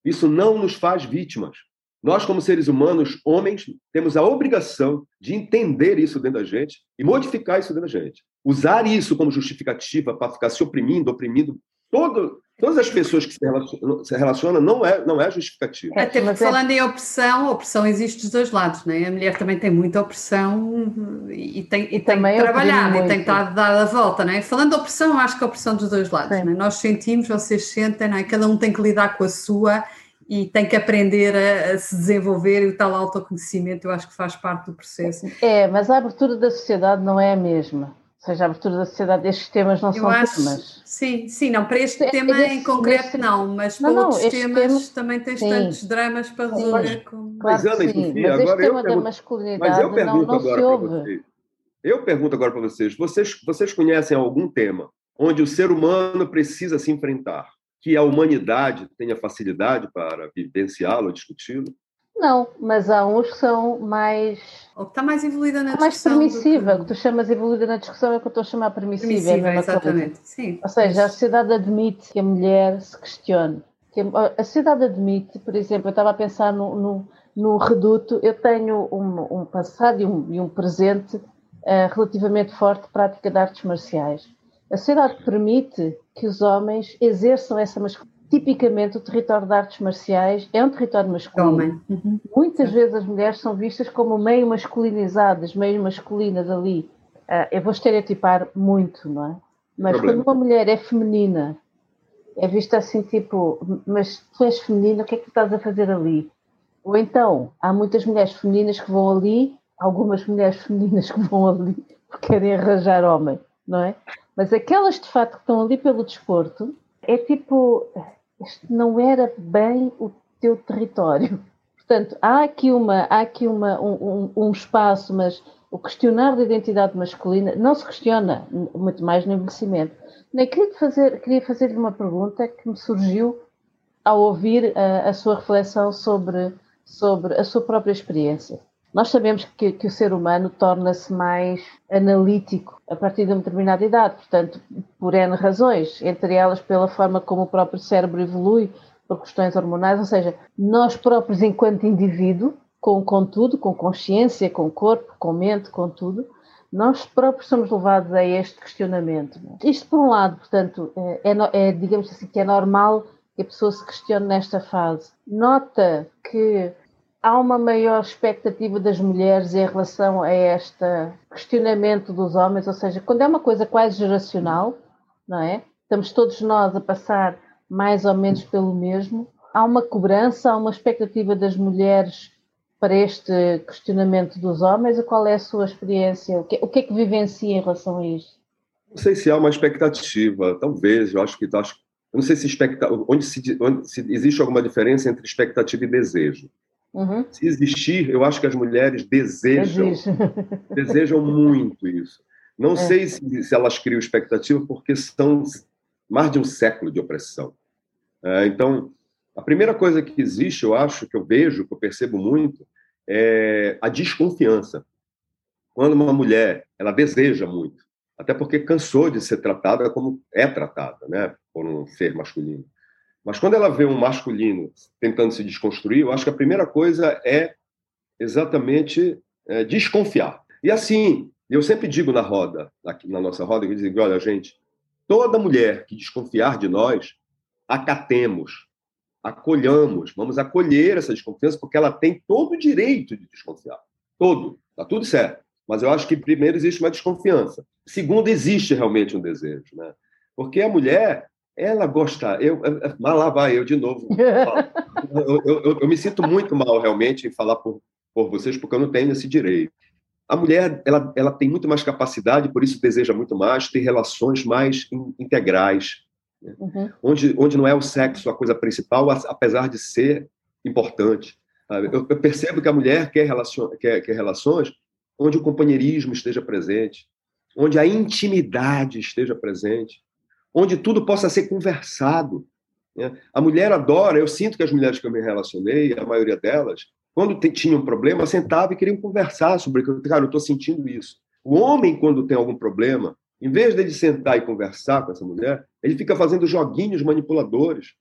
isso não nos faz vítimas. Nós, como seres humanos, homens, temos a obrigação de entender isso dentro da gente e modificar isso dentro da gente. Usar isso como justificativa para ficar se oprimindo, oprimindo todo, Todas as pessoas que se relacionam, não é, não é justificativa. É, Até porque, falando em opressão, a opressão existe dos dois lados, não é? A mulher também tem muita opressão e tem, e tem que trabalhar e tem que dar a volta, não é? Falando de opressão, acho que a opressão dos dois lados, não é? Nós sentimos, vocês sentem, não é? Cada um tem que lidar com a sua e tem que aprender a, a, se desenvolver e o tal autoconhecimento eu acho que faz parte do processo. É, mas a abertura da sociedade não é a mesma seja, a abertura da sociedade, estes temas não eu são acho, temas. Sim, sim, não, para este é, tema em concreto não, mas para não, outros temas tema, também tens sim. tantos dramas para resolver. Com... Claro mas, Ana, sim, Sofia, mas este tema da masculinidade mas eu pergunto não, não agora para vocês. Eu pergunto agora para vocês, vocês, vocês conhecem algum tema onde o ser humano precisa se enfrentar, que a humanidade tenha facilidade para vivenciá-lo, discuti-lo? Não, mas há uns que são mais. Ou que está mais evoluída na discussão. Mais permissiva. O que... que tu chamas evoluída na discussão é o que eu estou a chamar permissiva. É permissiva, é exatamente. Sim. Ou seja, a sociedade admite que a mulher se questione. Que a sociedade admite, por exemplo, eu estava a pensar no, no, no reduto, eu tenho um, um passado e um, e um presente uh, relativamente forte de prática de artes marciais. A sociedade permite que os homens exerçam essa masculinidade tipicamente o território de artes marciais é um território masculino. Uhum. Muitas vezes as mulheres são vistas como meio masculinizadas, meio masculinas ali. Uh, eu vou estereotipar muito, não é? Mas Problema. quando uma mulher é feminina, é vista assim tipo, mas tu és feminina, o que é que tu estás a fazer ali? Ou então, há muitas mulheres femininas que vão ali, algumas mulheres femininas que vão ali porque querem arranjar homem, não é? Mas aquelas de facto que estão ali pelo desporto, é tipo, este não era bem o teu território. Portanto, há aqui, uma, há aqui uma, um, um, espaço, mas o questionar da identidade masculina não se questiona, muito mais no envelhecimento. Nem queria fazer, queria fazer-lhe uma pergunta que me surgiu ao ouvir a, a sua reflexão sobre, sobre a sua própria experiência. Nós sabemos que, que o ser humano torna-se mais analítico a partir de uma determinada idade, portanto, por N razões, entre elas pela forma como o próprio cérebro evolui, por questões hormonais, ou seja, nós próprios, enquanto indivíduo, com, com tudo, com consciência, com corpo, com mente, com tudo, nós próprios somos levados a este questionamento. Isto, por um lado, portanto, é, é, é digamos assim, que é normal que a pessoa se questione nesta fase. Nota que há uma maior expectativa das mulheres em relação a este questionamento dos homens, ou seja, quando é uma coisa quase geracional, não é? Estamos todos nós a passar mais ou menos pelo mesmo. Há uma cobrança, há uma expectativa das mulheres para este questionamento dos homens. Qual é a sua experiência? O que, o que é que vivencia em relação a isto? Não sei se há uma expectativa, talvez. Eu acho que acho, eu não sei se, expecta, onde, se, onde se existe alguma diferença entre expectativa e desejo. Uhum. Se existir, eu acho que as mulheres desejam, desejam muito isso. Não é. sei se, se, elas criam expectativa, porque são mais de um século de opressão. É, então, a primeira coisa que existe, eu acho, que eu vejo, que eu percebo muito, é a desconfiança. Quando uma mulher ela deseja muito, até porque cansou de ser tratada como é tratada, né, por um ser masculino. Mas quando ela vê um masculino tentando se desconstruir, eu acho que a primeira coisa é exatamente é, desconfiar. E assim, eu sempre digo na roda, aqui na nossa roda, eu digo, olha, gente, toda mulher que desconfiar de nós, acatemos, acolhamos, vamos acolher essa desconfiança, porque ela tem todo o direito de desconfiar. Todo. Está tudo certo. Mas eu acho que, primeiro, existe uma desconfiança. Segundo, existe realmente um desejo. Né? Porque a mulher, ela gosta. Eu, mas lá vai eu de novo. Eu, eu, eu, me sinto muito mal realmente em falar por, por vocês, porque eu não tenho esse direito. A mulher ela, ela tem muito mais capacidade, por isso deseja muito mais ter relações mais integrais, né? uhum. onde, onde não é o sexo a coisa principal, apesar de ser importante. Eu, eu percebo que a mulher quer, relacion, quer, quer relações onde o companheirismo esteja presente, onde a intimidade esteja presente, onde tudo possa ser conversado. Né? A mulher adora, eu sinto que as mulheres que eu me relacionei, a maioria delas, quando tinham um problema, sentavam e queriam conversar sobre aquilo. Cara, eu estou sentindo isso. O homem, quando tem algum problema, em vez de ele sentar e conversar com essa mulher, ele fica fazendo joguinhos manipuladores.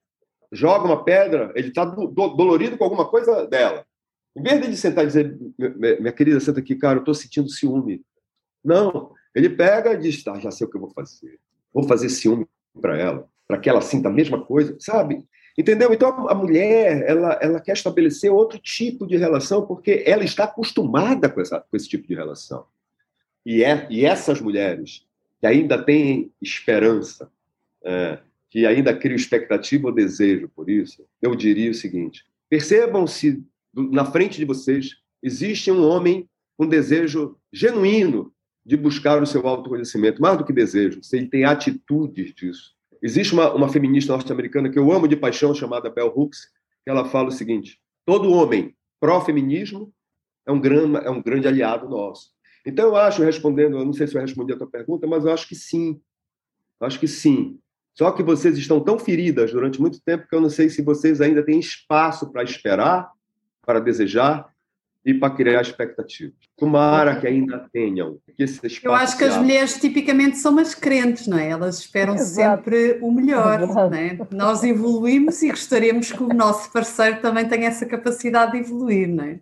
Joga uma pedra, ele está do, do, dolorido com alguma coisa dela. Em vez de ele sentar e dizer, minha querida, senta aqui, cara, eu estou sentindo ciúme. Não, ele pega e diz, tá, já sei o que eu vou fazer vou fazer ciúme para ela, para que ela sinta a mesma coisa, sabe? Entendeu? Então a mulher ela, ela quer estabelecer outro tipo de relação porque ela está acostumada com, essa, com esse tipo de relação. E, é, e essas mulheres que ainda têm esperança, é, que ainda criam expectativa ou desejo por isso, eu diria o seguinte: percebam se na frente de vocês existe um homem com desejo genuíno de buscar o seu autoconhecimento, mais do que desejo, se ele tem atitudes disso. Existe uma, uma feminista norte-americana que eu amo de paixão, chamada Bell Hooks, que ela fala o seguinte: todo homem pró-feminismo é um, é um grande aliado nosso. Então, eu acho, respondendo, eu não sei se eu respondi a tua pergunta, mas eu acho que sim. Eu acho que sim. Só que vocês estão tão feridas durante muito tempo que eu não sei se vocês ainda têm espaço para esperar, para desejar e para criar expectativas. Tomara que ainda tenham. Que esse Eu acho que as mulheres tipicamente são mais crentes, não é? Elas esperam Exato. sempre o melhor. Não é? Nós evoluímos e gostaríamos que o nosso parceiro também tenha essa capacidade de evoluir, não é?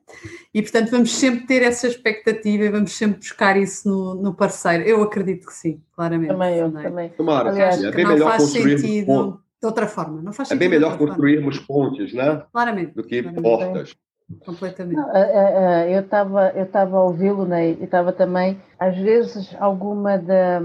E portanto vamos sempre ter essa expectativa e vamos sempre buscar isso no, no parceiro. Eu acredito que sim, claramente. Também eu, é? também. Tomara, Aliás, é bem melhor construir sentido de outra forma. Não faz é bem melhor construirmos forma. pontes, né? Claramente. Do que claramente. portas. Completamente. Não, é, é, é, eu estava eu estava a ouvi-lo, né? e estava também, às vezes, alguma da,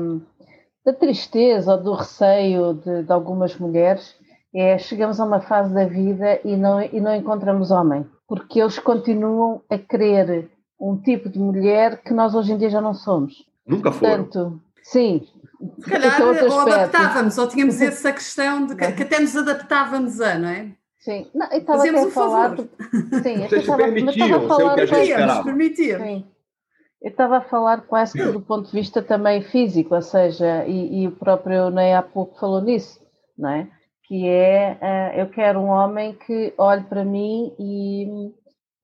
da tristeza ou do receio de, de, algumas mulheres é chegamos a uma fase da vida e não, e não encontramos homem, porque eles continuam a querer um tipo de mulher que nós hoje em dia já não somos. Nunca foram. Portanto, sim. Se calhar, ou adaptávamos, ou tínhamos essa questão de que, que até nos adaptávamos a, não é? Sim, não, eu estava a falar. Sim, Vocês estava, permitiam, a falar. Sim. Eu estava a falar quase que do ponto de vista também físico, ou seja, e, e o próprio Ney há pouco falou nisso, não é? Que é, uh, eu quero um homem que olhe para mim e,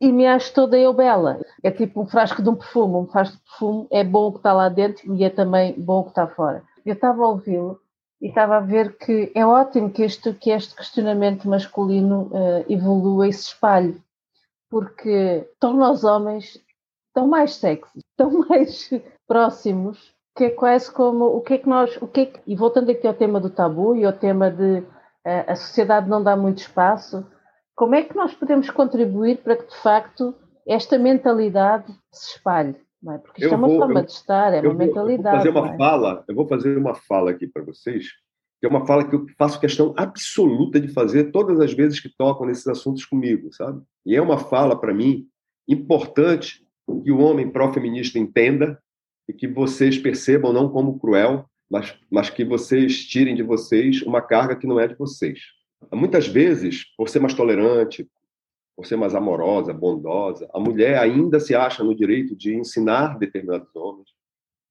e me ache toda eu bela. É tipo um frasco de um perfume, um frasco de perfume é bom o que está lá dentro e é também bom o que está fora. Eu estava a ouvi-lo e estava a ver que é ótimo que este, que este questionamento masculino uh, evolua e se espalhe, porque torna os homens tão mais sexy, tão mais próximos, que é quase como o que é que nós, o que, é que e voltando aqui ao tema do tabu e ao tema de uh, a sociedade não dá muito espaço, como é que nós podemos contribuir para que de facto esta mentalidade se espalhe? Não é? Porque isto eu é uma vou, forma eu, de estar, é uma vou, mentalidade. Fazer uma é? fala, eu vou fazer uma fala aqui para vocês, que é uma fala que eu faço questão absoluta de fazer todas as vezes que tocam nesses assuntos comigo, sabe? E é uma fala, para mim, importante que o homem pró-feminista entenda e que vocês percebam não como cruel, mas, mas que vocês tirem de vocês uma carga que não é de vocês. Muitas vezes, por ser mais tolerante, por ser mais amorosa, bondosa. A mulher ainda se acha no direito de ensinar determinados homens,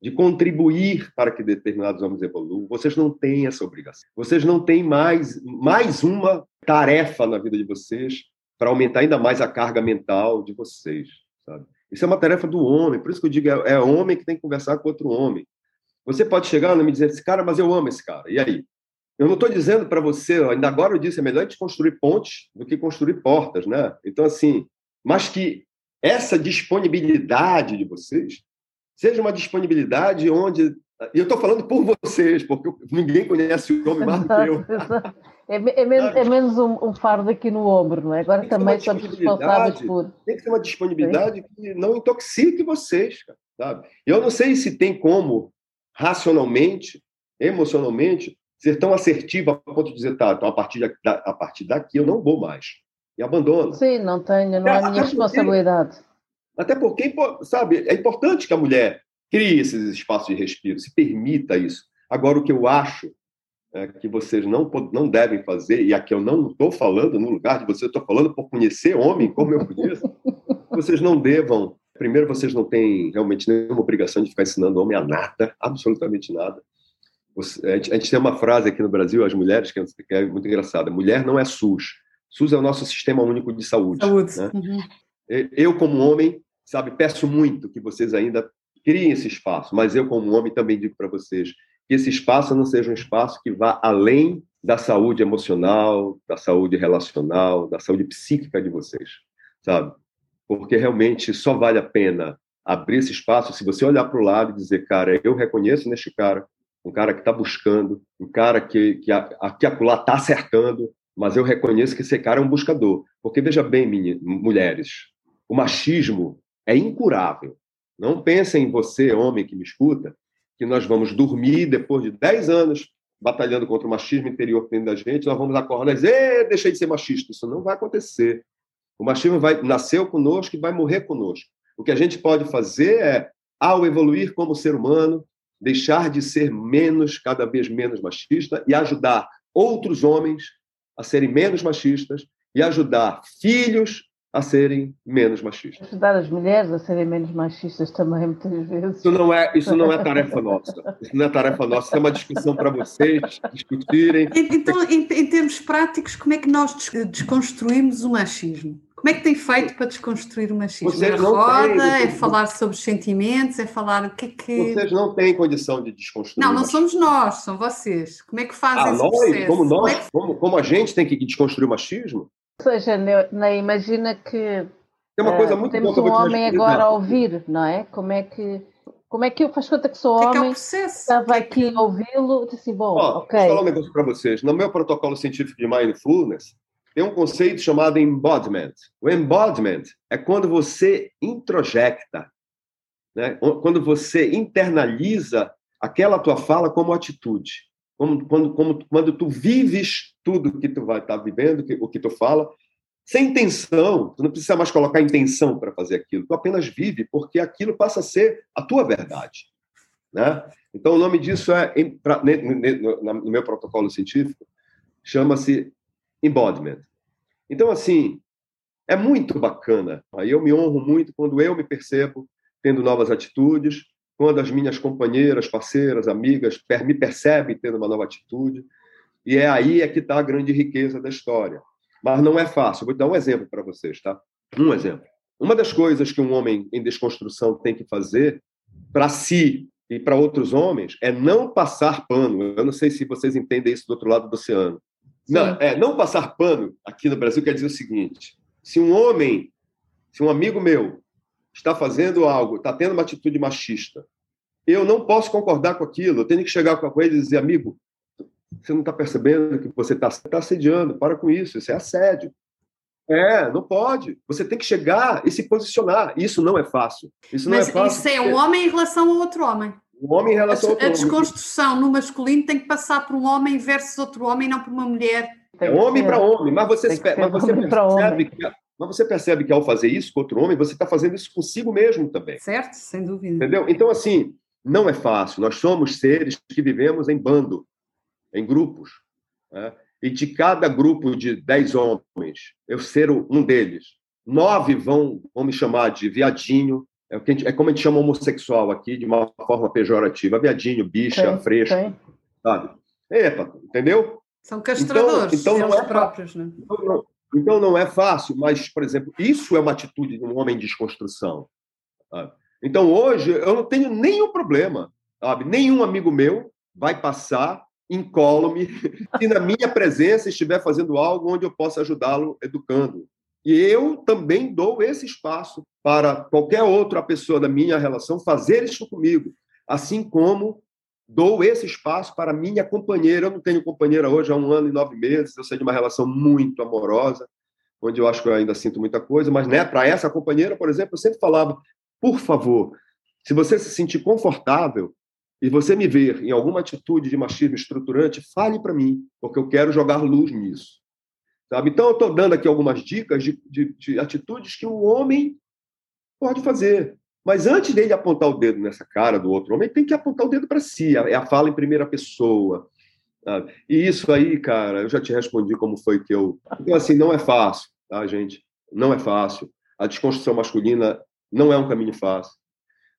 de contribuir para que determinados homens evoluam. Vocês não têm essa obrigação. Vocês não têm mais, mais uma tarefa na vida de vocês para aumentar ainda mais a carga mental de vocês. Sabe? Isso é uma tarefa do homem, por isso que eu digo, é, é homem que tem que conversar com outro homem. Você pode chegar e me dizer, esse cara, mas eu amo esse cara. E aí? Eu não estou dizendo para você, ainda agora eu disse, é melhor gente construir pontes do que construir portas, né? Então, assim, mas que essa disponibilidade de vocês seja uma disponibilidade onde. E eu estou falando por vocês, porque ninguém conhece o homem mais do que eu. É, é, menos, é menos um, um, fardo aqui no ombro, não é? Agora também somos responsáveis por. Tem que ter uma disponibilidade Sim. que não intoxique vocês, sabe? Eu não sei se tem como, racionalmente, emocionalmente, ser tão assertiva a ponto de dizer, tá, então a partir, de, a partir daqui eu não vou mais. E abandono. Sim, não tenho, não é, é minha responsabilidade. Até porque, sabe, é importante que a mulher crie esses espaços de respiro, se permita isso. Agora, o que eu acho é que vocês não, não devem fazer, e aqui eu não estou falando no lugar de você, estou falando por conhecer homem como eu conheço, vocês não devam. Primeiro, vocês não têm realmente nenhuma obrigação de ficar ensinando homem a nada, absolutamente nada. A gente, a gente, tem uma frase aqui no Brasil, as mulheres, que é muito engraçada: mulher não é SUS. SUS é o nosso sistema único de saúde. Saúde. Né? Uhum. Eu, como homem, sabe, peço muito que vocês ainda criem esse espaço, mas eu, como homem, também digo para vocês que esse espaço não seja um espaço que vá além da saúde emocional, da saúde relacional, da saúde psíquica de vocês, sabe? Porque realmente só vale a pena abrir esse espaço se você olhar para o lado e dizer, cara, eu reconheço neste cara um cara que está buscando, um cara que, que aqui acolá está acertando, mas eu reconheço que esse cara é um buscador. Porque, veja bem, minha, mulheres, o machismo é incurável. Não pensem em você, homem que me escuta, que nós vamos dormir depois de 10 anos batalhando contra o machismo interior dentro da gente, nós vamos acordar e dizer, deixei de ser machista. Isso não vai acontecer. O machismo vai nasceu conosco e vai morrer conosco. O que a gente pode fazer é, ao evoluir como ser humano, deixar de ser menos, cada vez menos machista e ajudar outros homens a serem menos machistas e ajudar filhos a serem menos machistas. Ajudar as mulheres a serem menos machistas também, muitas vezes. Isso não é, isso não é tarefa nossa. Isso não é tarefa nossa. Isso é uma discussão para vocês discutirem. Então, em, em termos práticos, como é que nós desconstruímos o machismo? Como é que tem feito para desconstruir o machismo? Vocês é roda, têm, é falar sobre os sentimentos, é falar o que é que. Vocês não têm condição de desconstruir. Não, não somos nós, são vocês. Como é que fazem ah, esse nós? processo? Como nós? Como, é que... como, como, a gente tem que desconstruir o machismo? Ou seja, né, imagina que. Tem uma coisa muito temos um homem agora a ouvir, não é? Como é que. Como é que eu faço conta que sou que homem? É, é o processo? Estava aqui a ouvi-lo, disse assim, bom, Ó, ok. Vou falar um negócio para vocês. No meu protocolo científico de mindfulness, tem um conceito chamado embodiment. O embodiment é quando você introjecta, né? quando você internaliza aquela tua fala como atitude. Como, quando, como, quando tu vives tudo que tu vai estar tá vivendo, que, o que tu fala, sem intenção, tu não precisa mais colocar intenção para fazer aquilo, tu apenas vive, porque aquilo passa a ser a tua verdade. Né? Então, o nome disso é, no meu protocolo científico, chama-se embodiment. Então, assim, é muito bacana. Aí eu me honro muito quando eu me percebo tendo novas atitudes, quando as minhas companheiras, parceiras, amigas me percebem tendo uma nova atitude. E é aí é que está a grande riqueza da história. Mas não é fácil. Vou dar um exemplo para vocês, tá? Um exemplo. Uma das coisas que um homem em desconstrução tem que fazer para si e para outros homens é não passar pano. Eu não sei se vocês entendem isso do outro lado do oceano. Não, é, não passar pano aqui no Brasil quer dizer o seguinte: se um homem, se um amigo meu está fazendo algo, está tendo uma atitude machista, eu não posso concordar com aquilo. Eu tenho que chegar com ele e dizer, amigo, você não está percebendo que você está tá assediando? Para com isso, isso é assédio. É, não pode. Você tem que chegar e se posicionar. Isso não é fácil. Isso não Mas é fácil. Isso é um homem em relação a outro homem. Um homem em relação a, a desconstrução no masculino tem que passar por um homem versus outro homem, não por uma mulher. É homem para homem, mas você, mas você percebe que, mas você percebe que ao fazer isso com outro homem, você está fazendo isso consigo mesmo também. Certo, sem dúvida. Entendeu? Então, assim, não é fácil. Nós somos seres que vivemos em bando, em grupos. Né? e de cada grupo de dez homens, eu ser um deles, nove vão, vão me chamar de viadinho, é, gente, é como a gente chama homossexual aqui, de uma forma pejorativa, viadinho, bicha, fresca, sabe? Epa, entendeu? São castradores, então, então não é próprios, né? Então não, então não é fácil, mas, por exemplo, isso é uma atitude de um homem de desconstrução. Sabe? Então hoje eu não tenho nenhum problema, sabe? Nenhum amigo meu vai passar incólume se na minha presença estiver fazendo algo onde eu possa ajudá-lo educando. E eu também dou esse espaço para qualquer outra pessoa da minha relação fazer isso comigo, assim como dou esse espaço para minha companheira. Eu não tenho companheira hoje há um ano e nove meses, eu sei de uma relação muito amorosa, onde eu acho que eu ainda sinto muita coisa, mas né, para essa companheira, por exemplo, eu sempre falava: por favor, se você se sentir confortável e você me ver em alguma atitude de machismo estruturante, fale para mim, porque eu quero jogar luz nisso. Sabe? Então, eu estou dando aqui algumas dicas de, de, de atitudes que o homem pode fazer. Mas antes dele apontar o dedo nessa cara do outro homem, tem que apontar o dedo para si. É a fala em primeira pessoa. Sabe? E isso aí, cara, eu já te respondi como foi que eu. Então, assim, não é fácil, tá, gente? Não é fácil. A desconstrução masculina não é um caminho fácil.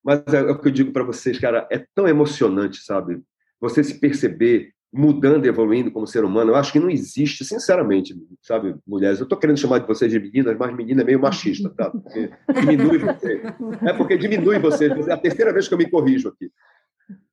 Mas é, é o que eu digo para vocês, cara, é tão emocionante, sabe? Você se perceber mudando evoluindo como ser humano, eu acho que não existe, sinceramente, sabe, mulheres. Eu estou querendo chamar de vocês de meninas, mas menina é meio machista, tá? Porque diminui você. É porque diminui vocês. É a terceira vez que eu me corrijo aqui.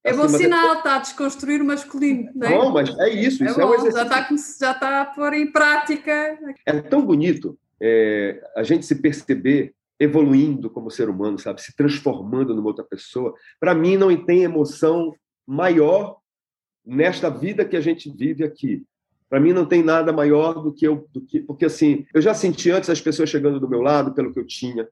É assim, bom sinal, está é... a desconstruir o masculino, não é? Não, mas é isso, é isso bom, é um exercício. Já está, já está a pôr em prática. É tão bonito é, a gente se perceber evoluindo como ser humano, sabe? Se transformando numa outra pessoa. Para mim, não tem emoção maior nesta vida que a gente vive aqui. Para mim, não tem nada maior do que eu. Do que, porque, assim, eu já senti antes as pessoas chegando do meu lado pelo que eu tinha.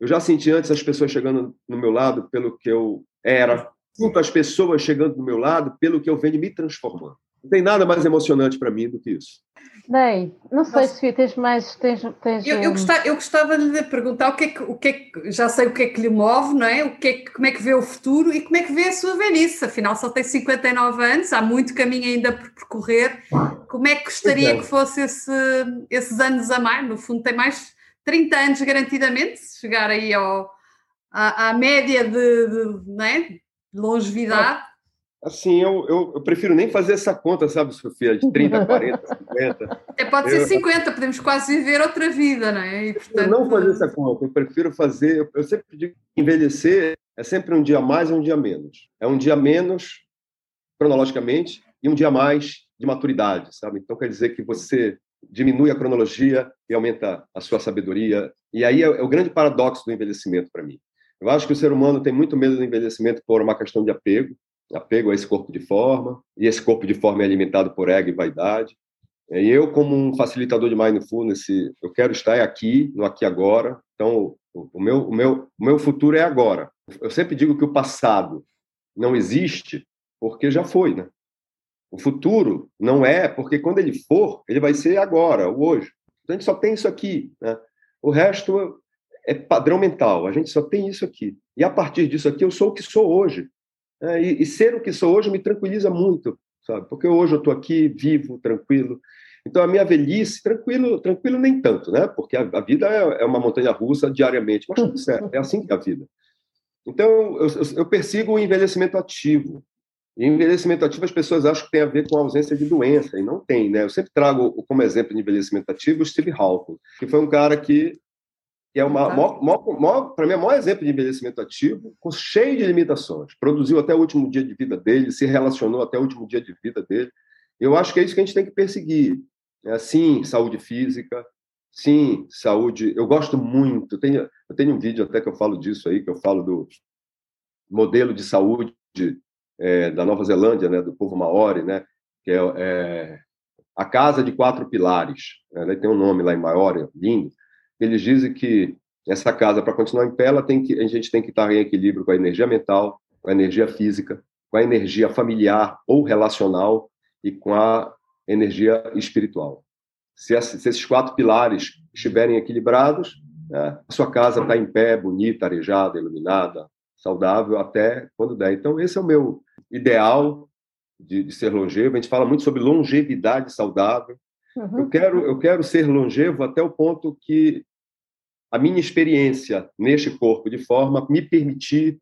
Eu já senti antes as pessoas chegando no meu lado pelo que eu era. Sinto as pessoas chegando do meu lado pelo que eu venho me transformando. Não tem nada mais emocionante para mim do que isso. Bem, não sei, Nossa. Sofia, tens mais. Tens, tens eu, eu, gostava, eu gostava de lhe perguntar o que, é que, o que é que. Já sei o que é que lhe move, não é? O que é que, como é que vê o futuro e como é que vê a sua velhice. Afinal, só tem 59 anos, há muito caminho ainda por percorrer. Como é que gostaria que fosse esse, esses anos a mais? No fundo, tem mais 30 anos garantidamente, se chegar aí ao, à, à média de, de, não é? de longevidade. Assim, eu, eu, eu, prefiro nem fazer essa conta, sabe, Sofia? De 30, 40, 50. É, pode ser eu, 50, podemos quase viver outra vida, não é? E, portanto... Eu não fazer essa conta, eu prefiro fazer. Eu sempre digo que envelhecer é sempre um dia mais e um dia menos. É um dia menos, cronologicamente, e um dia mais de maturidade, sabe? Então quer dizer que você diminui a cronologia e aumenta a sua sabedoria. E aí é, é o grande paradoxo do envelhecimento para mim. Eu acho que o ser humano tem muito medo do envelhecimento por uma questão de apego, apego a esse corpo de forma, e esse corpo de forma é alimentado por ego e vaidade. E eu, como um facilitador de mindfulness, eu quero estar aqui, no aqui agora. Então, o meu, o meu, o meu futuro é agora. Eu sempre digo que o passado não existe porque já foi, né? O futuro não é porque quando ele for, ele vai ser agora, o hoje. Então, a gente só tem isso aqui, né? O resto é padrão mental. A gente só tem isso aqui. E a partir disso aqui, eu sou o que sou hoje. É, e, e, ser o que sou hoje me tranquiliza muito, sabe? Porque hoje eu estou aqui, vivo, tranquilo. Então, a minha velhice, tranquilo, tranquilo nem tanto, né? Porque a, a vida é, é, uma montanha russa diariamente, mas tudo certo, é assim que é a vida. Então, eu, eu persigo o envelhecimento ativo. E envelhecimento ativo as pessoas acham que tem a ver com a ausência de doença, e não tem, né? Eu sempre trago como exemplo de envelhecimento ativo o Steve Hawking, que foi um cara que que é uma tá. para mim é o maior exemplo de envelhecimento ativo, cheio de limitações. Produziu até o último dia de vida dele, se relacionou até o último dia de vida dele. Eu acho que é isso que a gente tem que perseguir. É, sim, saúde física, sim, saúde. Eu gosto muito. Eu tenho, eu tenho um vídeo até que eu falo disso aí, que eu falo do modelo de saúde é, da Nova Zelândia, né, do povo maori, né, que é, é a casa de quatro pilares. Né, tem um nome lá em Maori, lindo eles dizem que essa casa, para continuar em pé, ela tem que, a gente tem que estar em equilíbrio com a energia mental, com a energia física, com a energia familiar ou relacional e com a energia espiritual. Se, esses quatro pilares estiverem equilibrados, né, a sua casa está em pé, bonita, arejada, iluminada, saudável até quando der. Então, esse é o meu ideal de, de, ser longevo. A gente fala muito sobre longevidade saudável. Uhum. Eu, quero, eu quero ser longevo até o ponto que a minha experiência neste corpo de forma me permitir,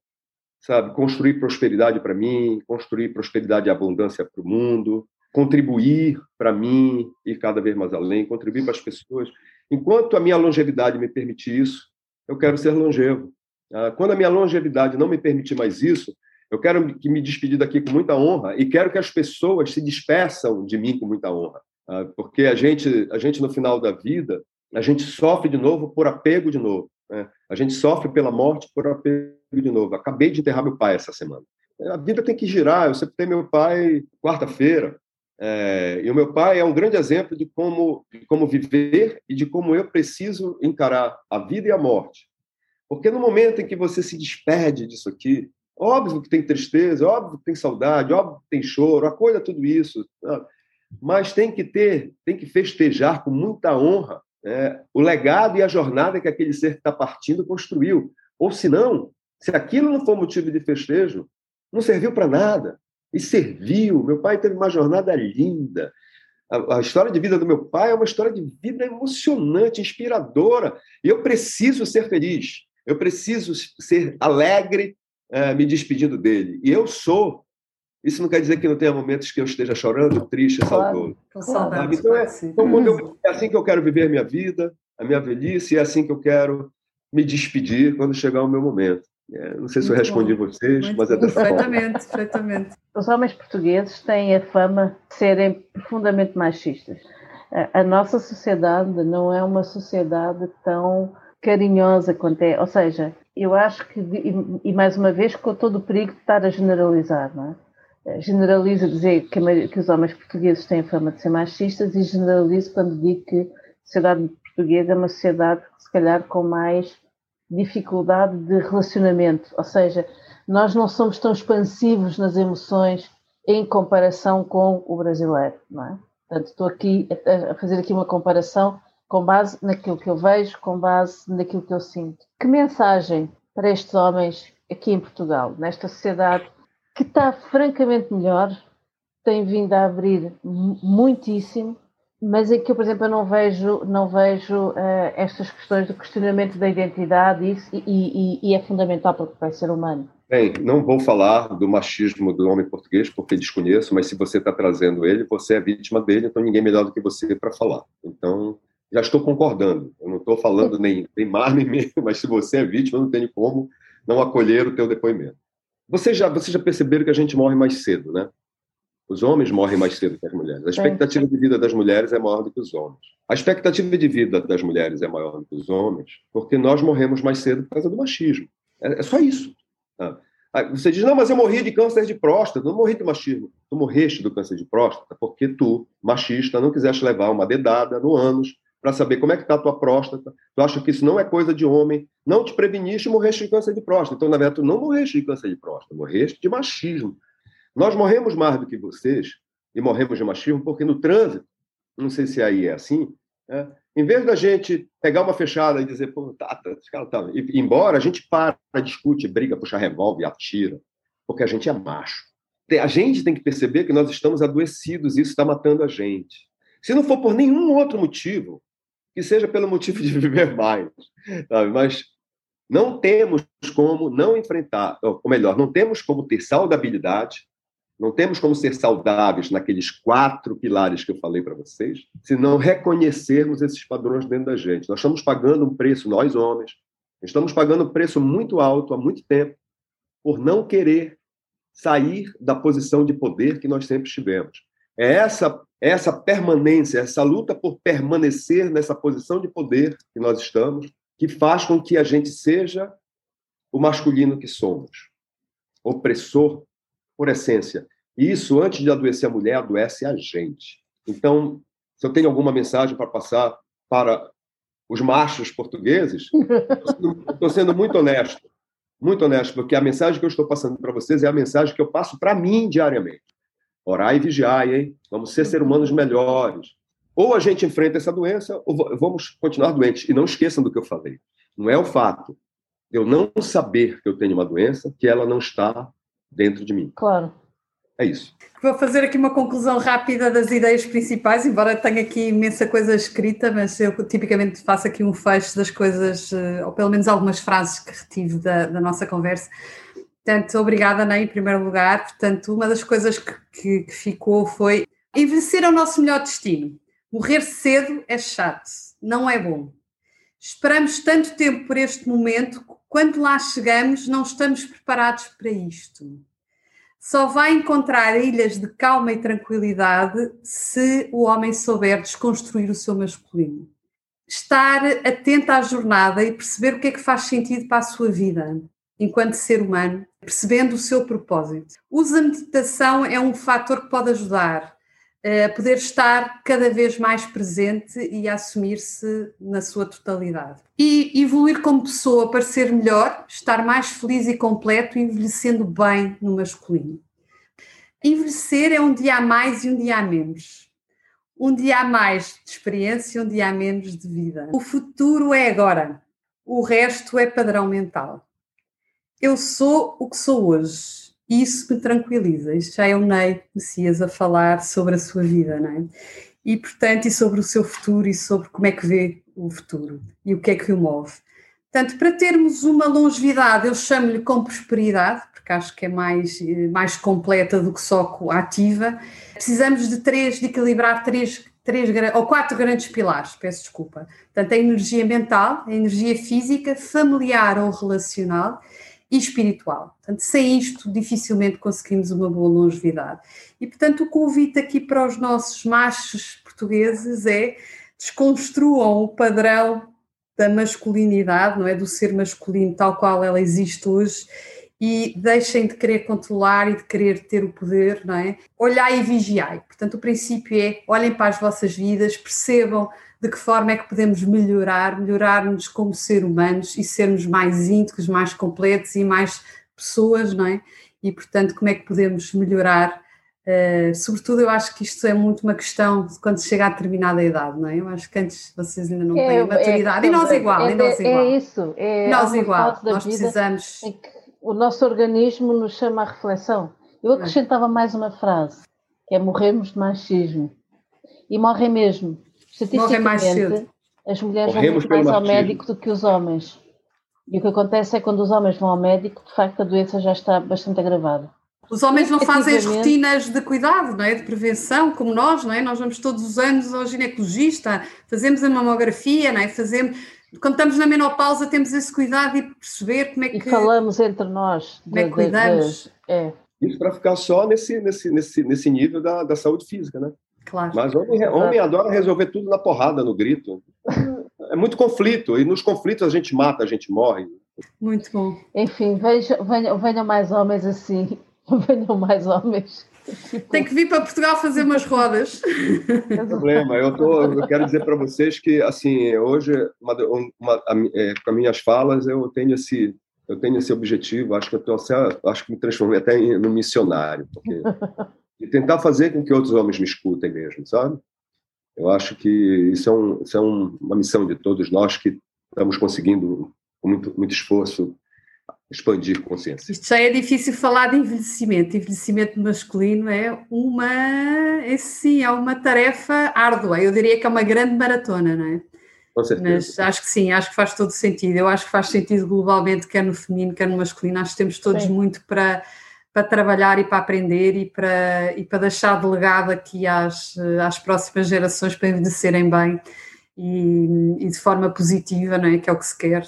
sabe, construir prosperidade para mim, construir prosperidade e abundância para o mundo, contribuir para mim e cada vez mais além, contribuir para as pessoas. Enquanto a minha longevidade me permitir isso, eu quero ser longevo. Ah, quando a minha longevidade não me permitir mais isso, eu quero que me despedir daqui com muita honra e quero que as pessoas se despeçam de mim com muita honra, ah, porque a gente, a gente no final da vida, a gente sofre de novo por apego de novo. Né? A gente sofre pela morte por apego de novo. Acabei de enterrar meu pai essa semana. A vida tem que girar. Eu tenho meu pai quarta-feira. É, e o meu pai é um grande exemplo de como, de como viver e de como eu preciso encarar a vida e a morte. Porque no momento em que você se despede disso aqui, óbvio que tem tristeza, óbvio que tem saudade, óbvio que tem choro, acolha tudo isso, mas tem que ter, tem que festejar com muita honra é, o legado e a jornada que aquele ser que está partindo construiu. Ou se não, se aquilo não for motivo de festejo, não serviu para nada. E serviu. Meu pai teve uma jornada linda. A, a, história de vida do meu pai é uma história de vida emocionante, inspiradora. E eu preciso ser feliz. Eu preciso ser alegre é, me despedindo dele. E eu sou. Isso não quer dizer que não tenha momentos que eu esteja chorando, triste, saudoso. Claro, então, é, então eu, é assim que eu quero viver a minha vida, a minha velhice, e é assim que eu quero me despedir quando chegar o meu momento. É, não sei se eu respondi bom. vocês, Muito mas é dessa perfeitamente, perfeitamente. Os homens portugueses têm a fama de serem profundamente machistas. A nossa sociedade não é uma sociedade tão carinhosa quanto é. Ou seja, eu acho que, e mais uma vez, com todo o perigo de estar a generalizar, não é? Generalizo dizer que, que os homens portugueses têm fama de ser machistas e generalizo quando digo que a sociedade portuguesa é uma sociedade, se calhar, com mais dificuldade de relacionamento, ou seja, nós não somos tão expansivos nas emoções em comparação com o brasileiro, não é? Portanto, estou aqui a fazer aqui uma comparação com base naquilo que eu vejo, com base naquilo que eu sinto. Que mensagem para estes homens aqui em Portugal, nesta sociedade que está francamente melhor, tem vindo a abrir muitíssimo, mas é que eu, por exemplo, eu não vejo, não vejo uh, estas questões do questionamento da identidade isso, e, e, e, é fundamental para qualquer ser humano. Bem, não vou falar do machismo do homem português, porque desconheço, mas se você está trazendo ele, você é vítima dele, então ninguém melhor do que você para falar. Então, já estou concordando. Eu não estou falando nem, nem mais nem menos, mas se você é vítima, não tem como não acolher o teu depoimento. Vocês já, vocês já perceberam que a gente morre mais cedo, né? Os homens morrem mais cedo que as mulheres. A expectativa de vida das mulheres é maior do que os homens. A expectativa de vida das mulheres é maior do que os homens porque nós morremos mais cedo por causa do machismo. É, é só isso. Tá? Você diz, não, mas eu morri de câncer de próstata. Não morri de machismo. Tu morreste do câncer de próstata porque tu, machista, não quiseste levar uma dedada no ânus para saber como é que está a tua próstata. Tu acha que isso não é coisa de homem. Não te preveniste morreste de câncer de próstata. Então, na verdade, tu não morreste de câncer de próstata, morreste de machismo. Nós morremos mais do que vocês, e morremos de machismo, porque no trânsito, não sei se aí é assim, né? em vez da gente pegar uma fechada e dizer, pô, tá, tá, esse cara tá. E, embora a gente para, discute, briga, puxa revólver, atira, porque a gente é macho. A gente tem que perceber que nós estamos adoecidos e isso está matando a gente. Se não for por nenhum outro motivo, que seja pelo motivo de viver mais, sabe? mas não temos como não enfrentar, ou melhor, não temos como ter saudabilidade, não temos como ser saudáveis naqueles quatro pilares que eu falei para vocês, se não reconhecermos esses padrões dentro da gente. Nós estamos pagando um preço, nós homens, estamos pagando um preço muito alto há muito tempo por não querer sair da posição de poder que nós sempre tivemos. É essa essa permanência, essa luta por permanecer nessa posição de poder que nós estamos, que faz com que a gente seja o masculino que somos, opressor por essência. E isso, antes de adoecer a mulher, adoece a gente. Então, se eu tenho alguma mensagem para passar para os machos portugueses, estou sendo muito honesto. Muito honesto, porque a mensagem que eu estou passando para vocês é a mensagem que eu passo para mim diariamente. Orar e vigiar, hein? Vamos ser seres humanos melhores. Ou a gente enfrenta essa doença, ou vamos continuar doentes. E não esqueçam do que eu falei. Não é o fato de eu não saber que eu tenho uma doença que ela não está dentro de mim. Claro. É isso. Vou fazer aqui uma conclusão rápida das ideias principais, embora tenha aqui imensa coisa escrita, mas eu tipicamente faço aqui um fecho das coisas, eh, ou pelo menos algumas frases que retive da, da nossa conversa. Portanto, obrigada, Ney, em primeiro lugar. Portanto, uma das coisas que, que, que ficou foi envelhecer é o nosso melhor destino. Morrer cedo é chato, não é bom. Esperamos tanto tempo por este momento que quando lá chegamos não estamos preparados para isto só vai encontrar ilhas de calma e tranquilidade se o homem souber desconstruir o seu masculino. Estar atento à jornada e perceber o que é que faz sentido para a sua vida enquanto ser humano, percebendo o seu propósito. Usa meditação é um fator que pode ajudar a poder estar cada vez mais presente e a assumir-se na sua totalidade. E evoluir como pessoa para ser melhor, estar mais feliz e completo, envelhecendo bem no masculino. Envelhecer é um dia a mais e um dia a menos. Um dia a mais de experiência e um dia a menos de vida. O futuro é agora. O resto é padrão mental. Eu sou o que sou hoje e isso me tranquiliza. Isto já é o Ney Messias a falar sobre a sua vida, não é? E, portanto, e sobre o seu futuro e sobre como é que vê o futuro e o que é que o move. Portanto, para termos uma longevidade, eu chamo-lhe com prosperidade, porque acho que é mais, mais completa do que só ativa, precisamos de três, de equilibrar três, três ou quatro grandes pilares, peço desculpa. Portanto, a energia mental, a energia física, familiar ou relacional e espiritual. Portanto, sem isto, dificilmente conseguimos uma boa longevidade. E, portanto, o convite aqui para os nossos machos portugueses é desconstruam o padrão da masculinidade, não é? Do ser masculino tal qual ela existe hoje e deixem de querer controlar e de querer ter o poder, não é? Olhai e vigiai. Portanto, o princípio é olhem para as vossas vidas, percebam de que forma é que podemos melhorar, melhorar-nos como ser humanos e sermos mais íntegros, mais completos e mais pessoas, não é? E, portanto, como é que podemos melhorar? Uh, sobretudo, eu acho que isto é muito uma questão de quando se chega a determinada idade, não é? Eu acho que antes vocês ainda não é, têm a maturidade. É, e nós igual, é, e nós igual. É isso. É nós igual. Nós precisamos. o nosso organismo nos chama à reflexão. Eu acrescentava mais uma frase, que é morremos de machismo. E morrem mesmo. Morrem mais cedo. As mulheres Morremos vão muito mais ao médico do que os homens. E o que acontece é que quando os homens vão ao médico, de facto a doença já está bastante agravada. Os homens não fazem as rotinas de cuidado, não é? de prevenção, como nós, não é? Nós vamos todos os anos ao ginecologista, fazemos a mamografia, não é? fazemos, quando estamos na menopausa temos esse cuidado e perceber como é que... E falamos entre nós. Como de, é que cuidamos. De, de, é. Isso para ficar só nesse, nesse, nesse, nesse nível da, da saúde física, né? Claro. Mas homem, homem adora resolver tudo na porrada, no grito. É muito conflito, e nos conflitos a gente mata, a gente morre. Muito bom. Enfim, venham, venham, mais homens assim. Venham mais homens. Tem que vir para Portugal fazer umas rodas. Não tem problema. Eu, tô, eu quero dizer para vocês que, assim, hoje, uma, uma, é, com as minhas falas, eu tenho esse, eu tenho esse objetivo. Acho que eu tô, acho que me transformei até no missionário, porque e tentar fazer com que outros homens me escutem mesmo, sabe? Eu acho que isso é, um, isso é um, uma missão de todos nós que estamos conseguindo, com muito, muito esforço, expandir consciência. Isto já é difícil falar de envelhecimento. Envelhecimento masculino é uma, é sim, é uma tarefa árdua. Eu diria que é uma grande maratona, não é? Com certeza. Mas acho que sim, acho que faz todo sentido. Eu acho que faz sentido globalmente, quer no feminino, quer no masculino. Acho que temos todos sim. muito para para trabalhar e para aprender e para, e para deixar delegado aqui às, às próximas gerações para envelhecerem bem e, e, de forma positiva, não é? Que é o que se quer.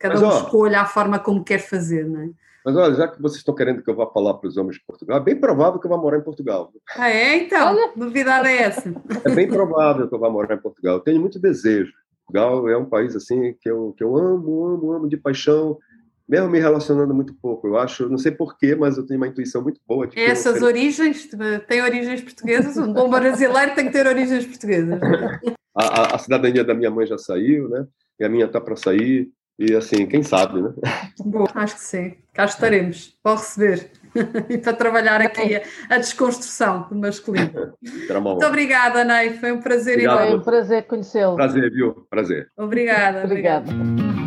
Cada Mas, um ó, escolha a forma como quer fazer, não é? Mas olha, já que vocês estão querendo que eu vá falar para os homens de Portugal, é bem provável que eu vá morar em Portugal. Ah, é? Então, olha. novidade é essa. É bem provável que eu vá morar em Portugal. Eu tenho muito desejo. Portugal é um país assim que eu, que eu amo, amo, amo de paixão mesmo me relacionando muito pouco. Eu acho, não sei porquê, mas eu tenho uma intuição muito boa. De Essas origens, tem origens portuguesas, um bom brasileiro tem que ter origens portuguesas. a, a, a, cidadania da minha mãe já saiu, né? E a minha está para sair. E assim, quem sabe, né? Bom, acho que sim. Cá estaremos para receber e para trabalhar aqui a, a desconstrução do masculino. Muito obrigada, Ney. Foi um prazer enorme. Foi um prazer conhecê-lo. Prazer, viu? Prazer. Obrigada. Obrigada. obrigada.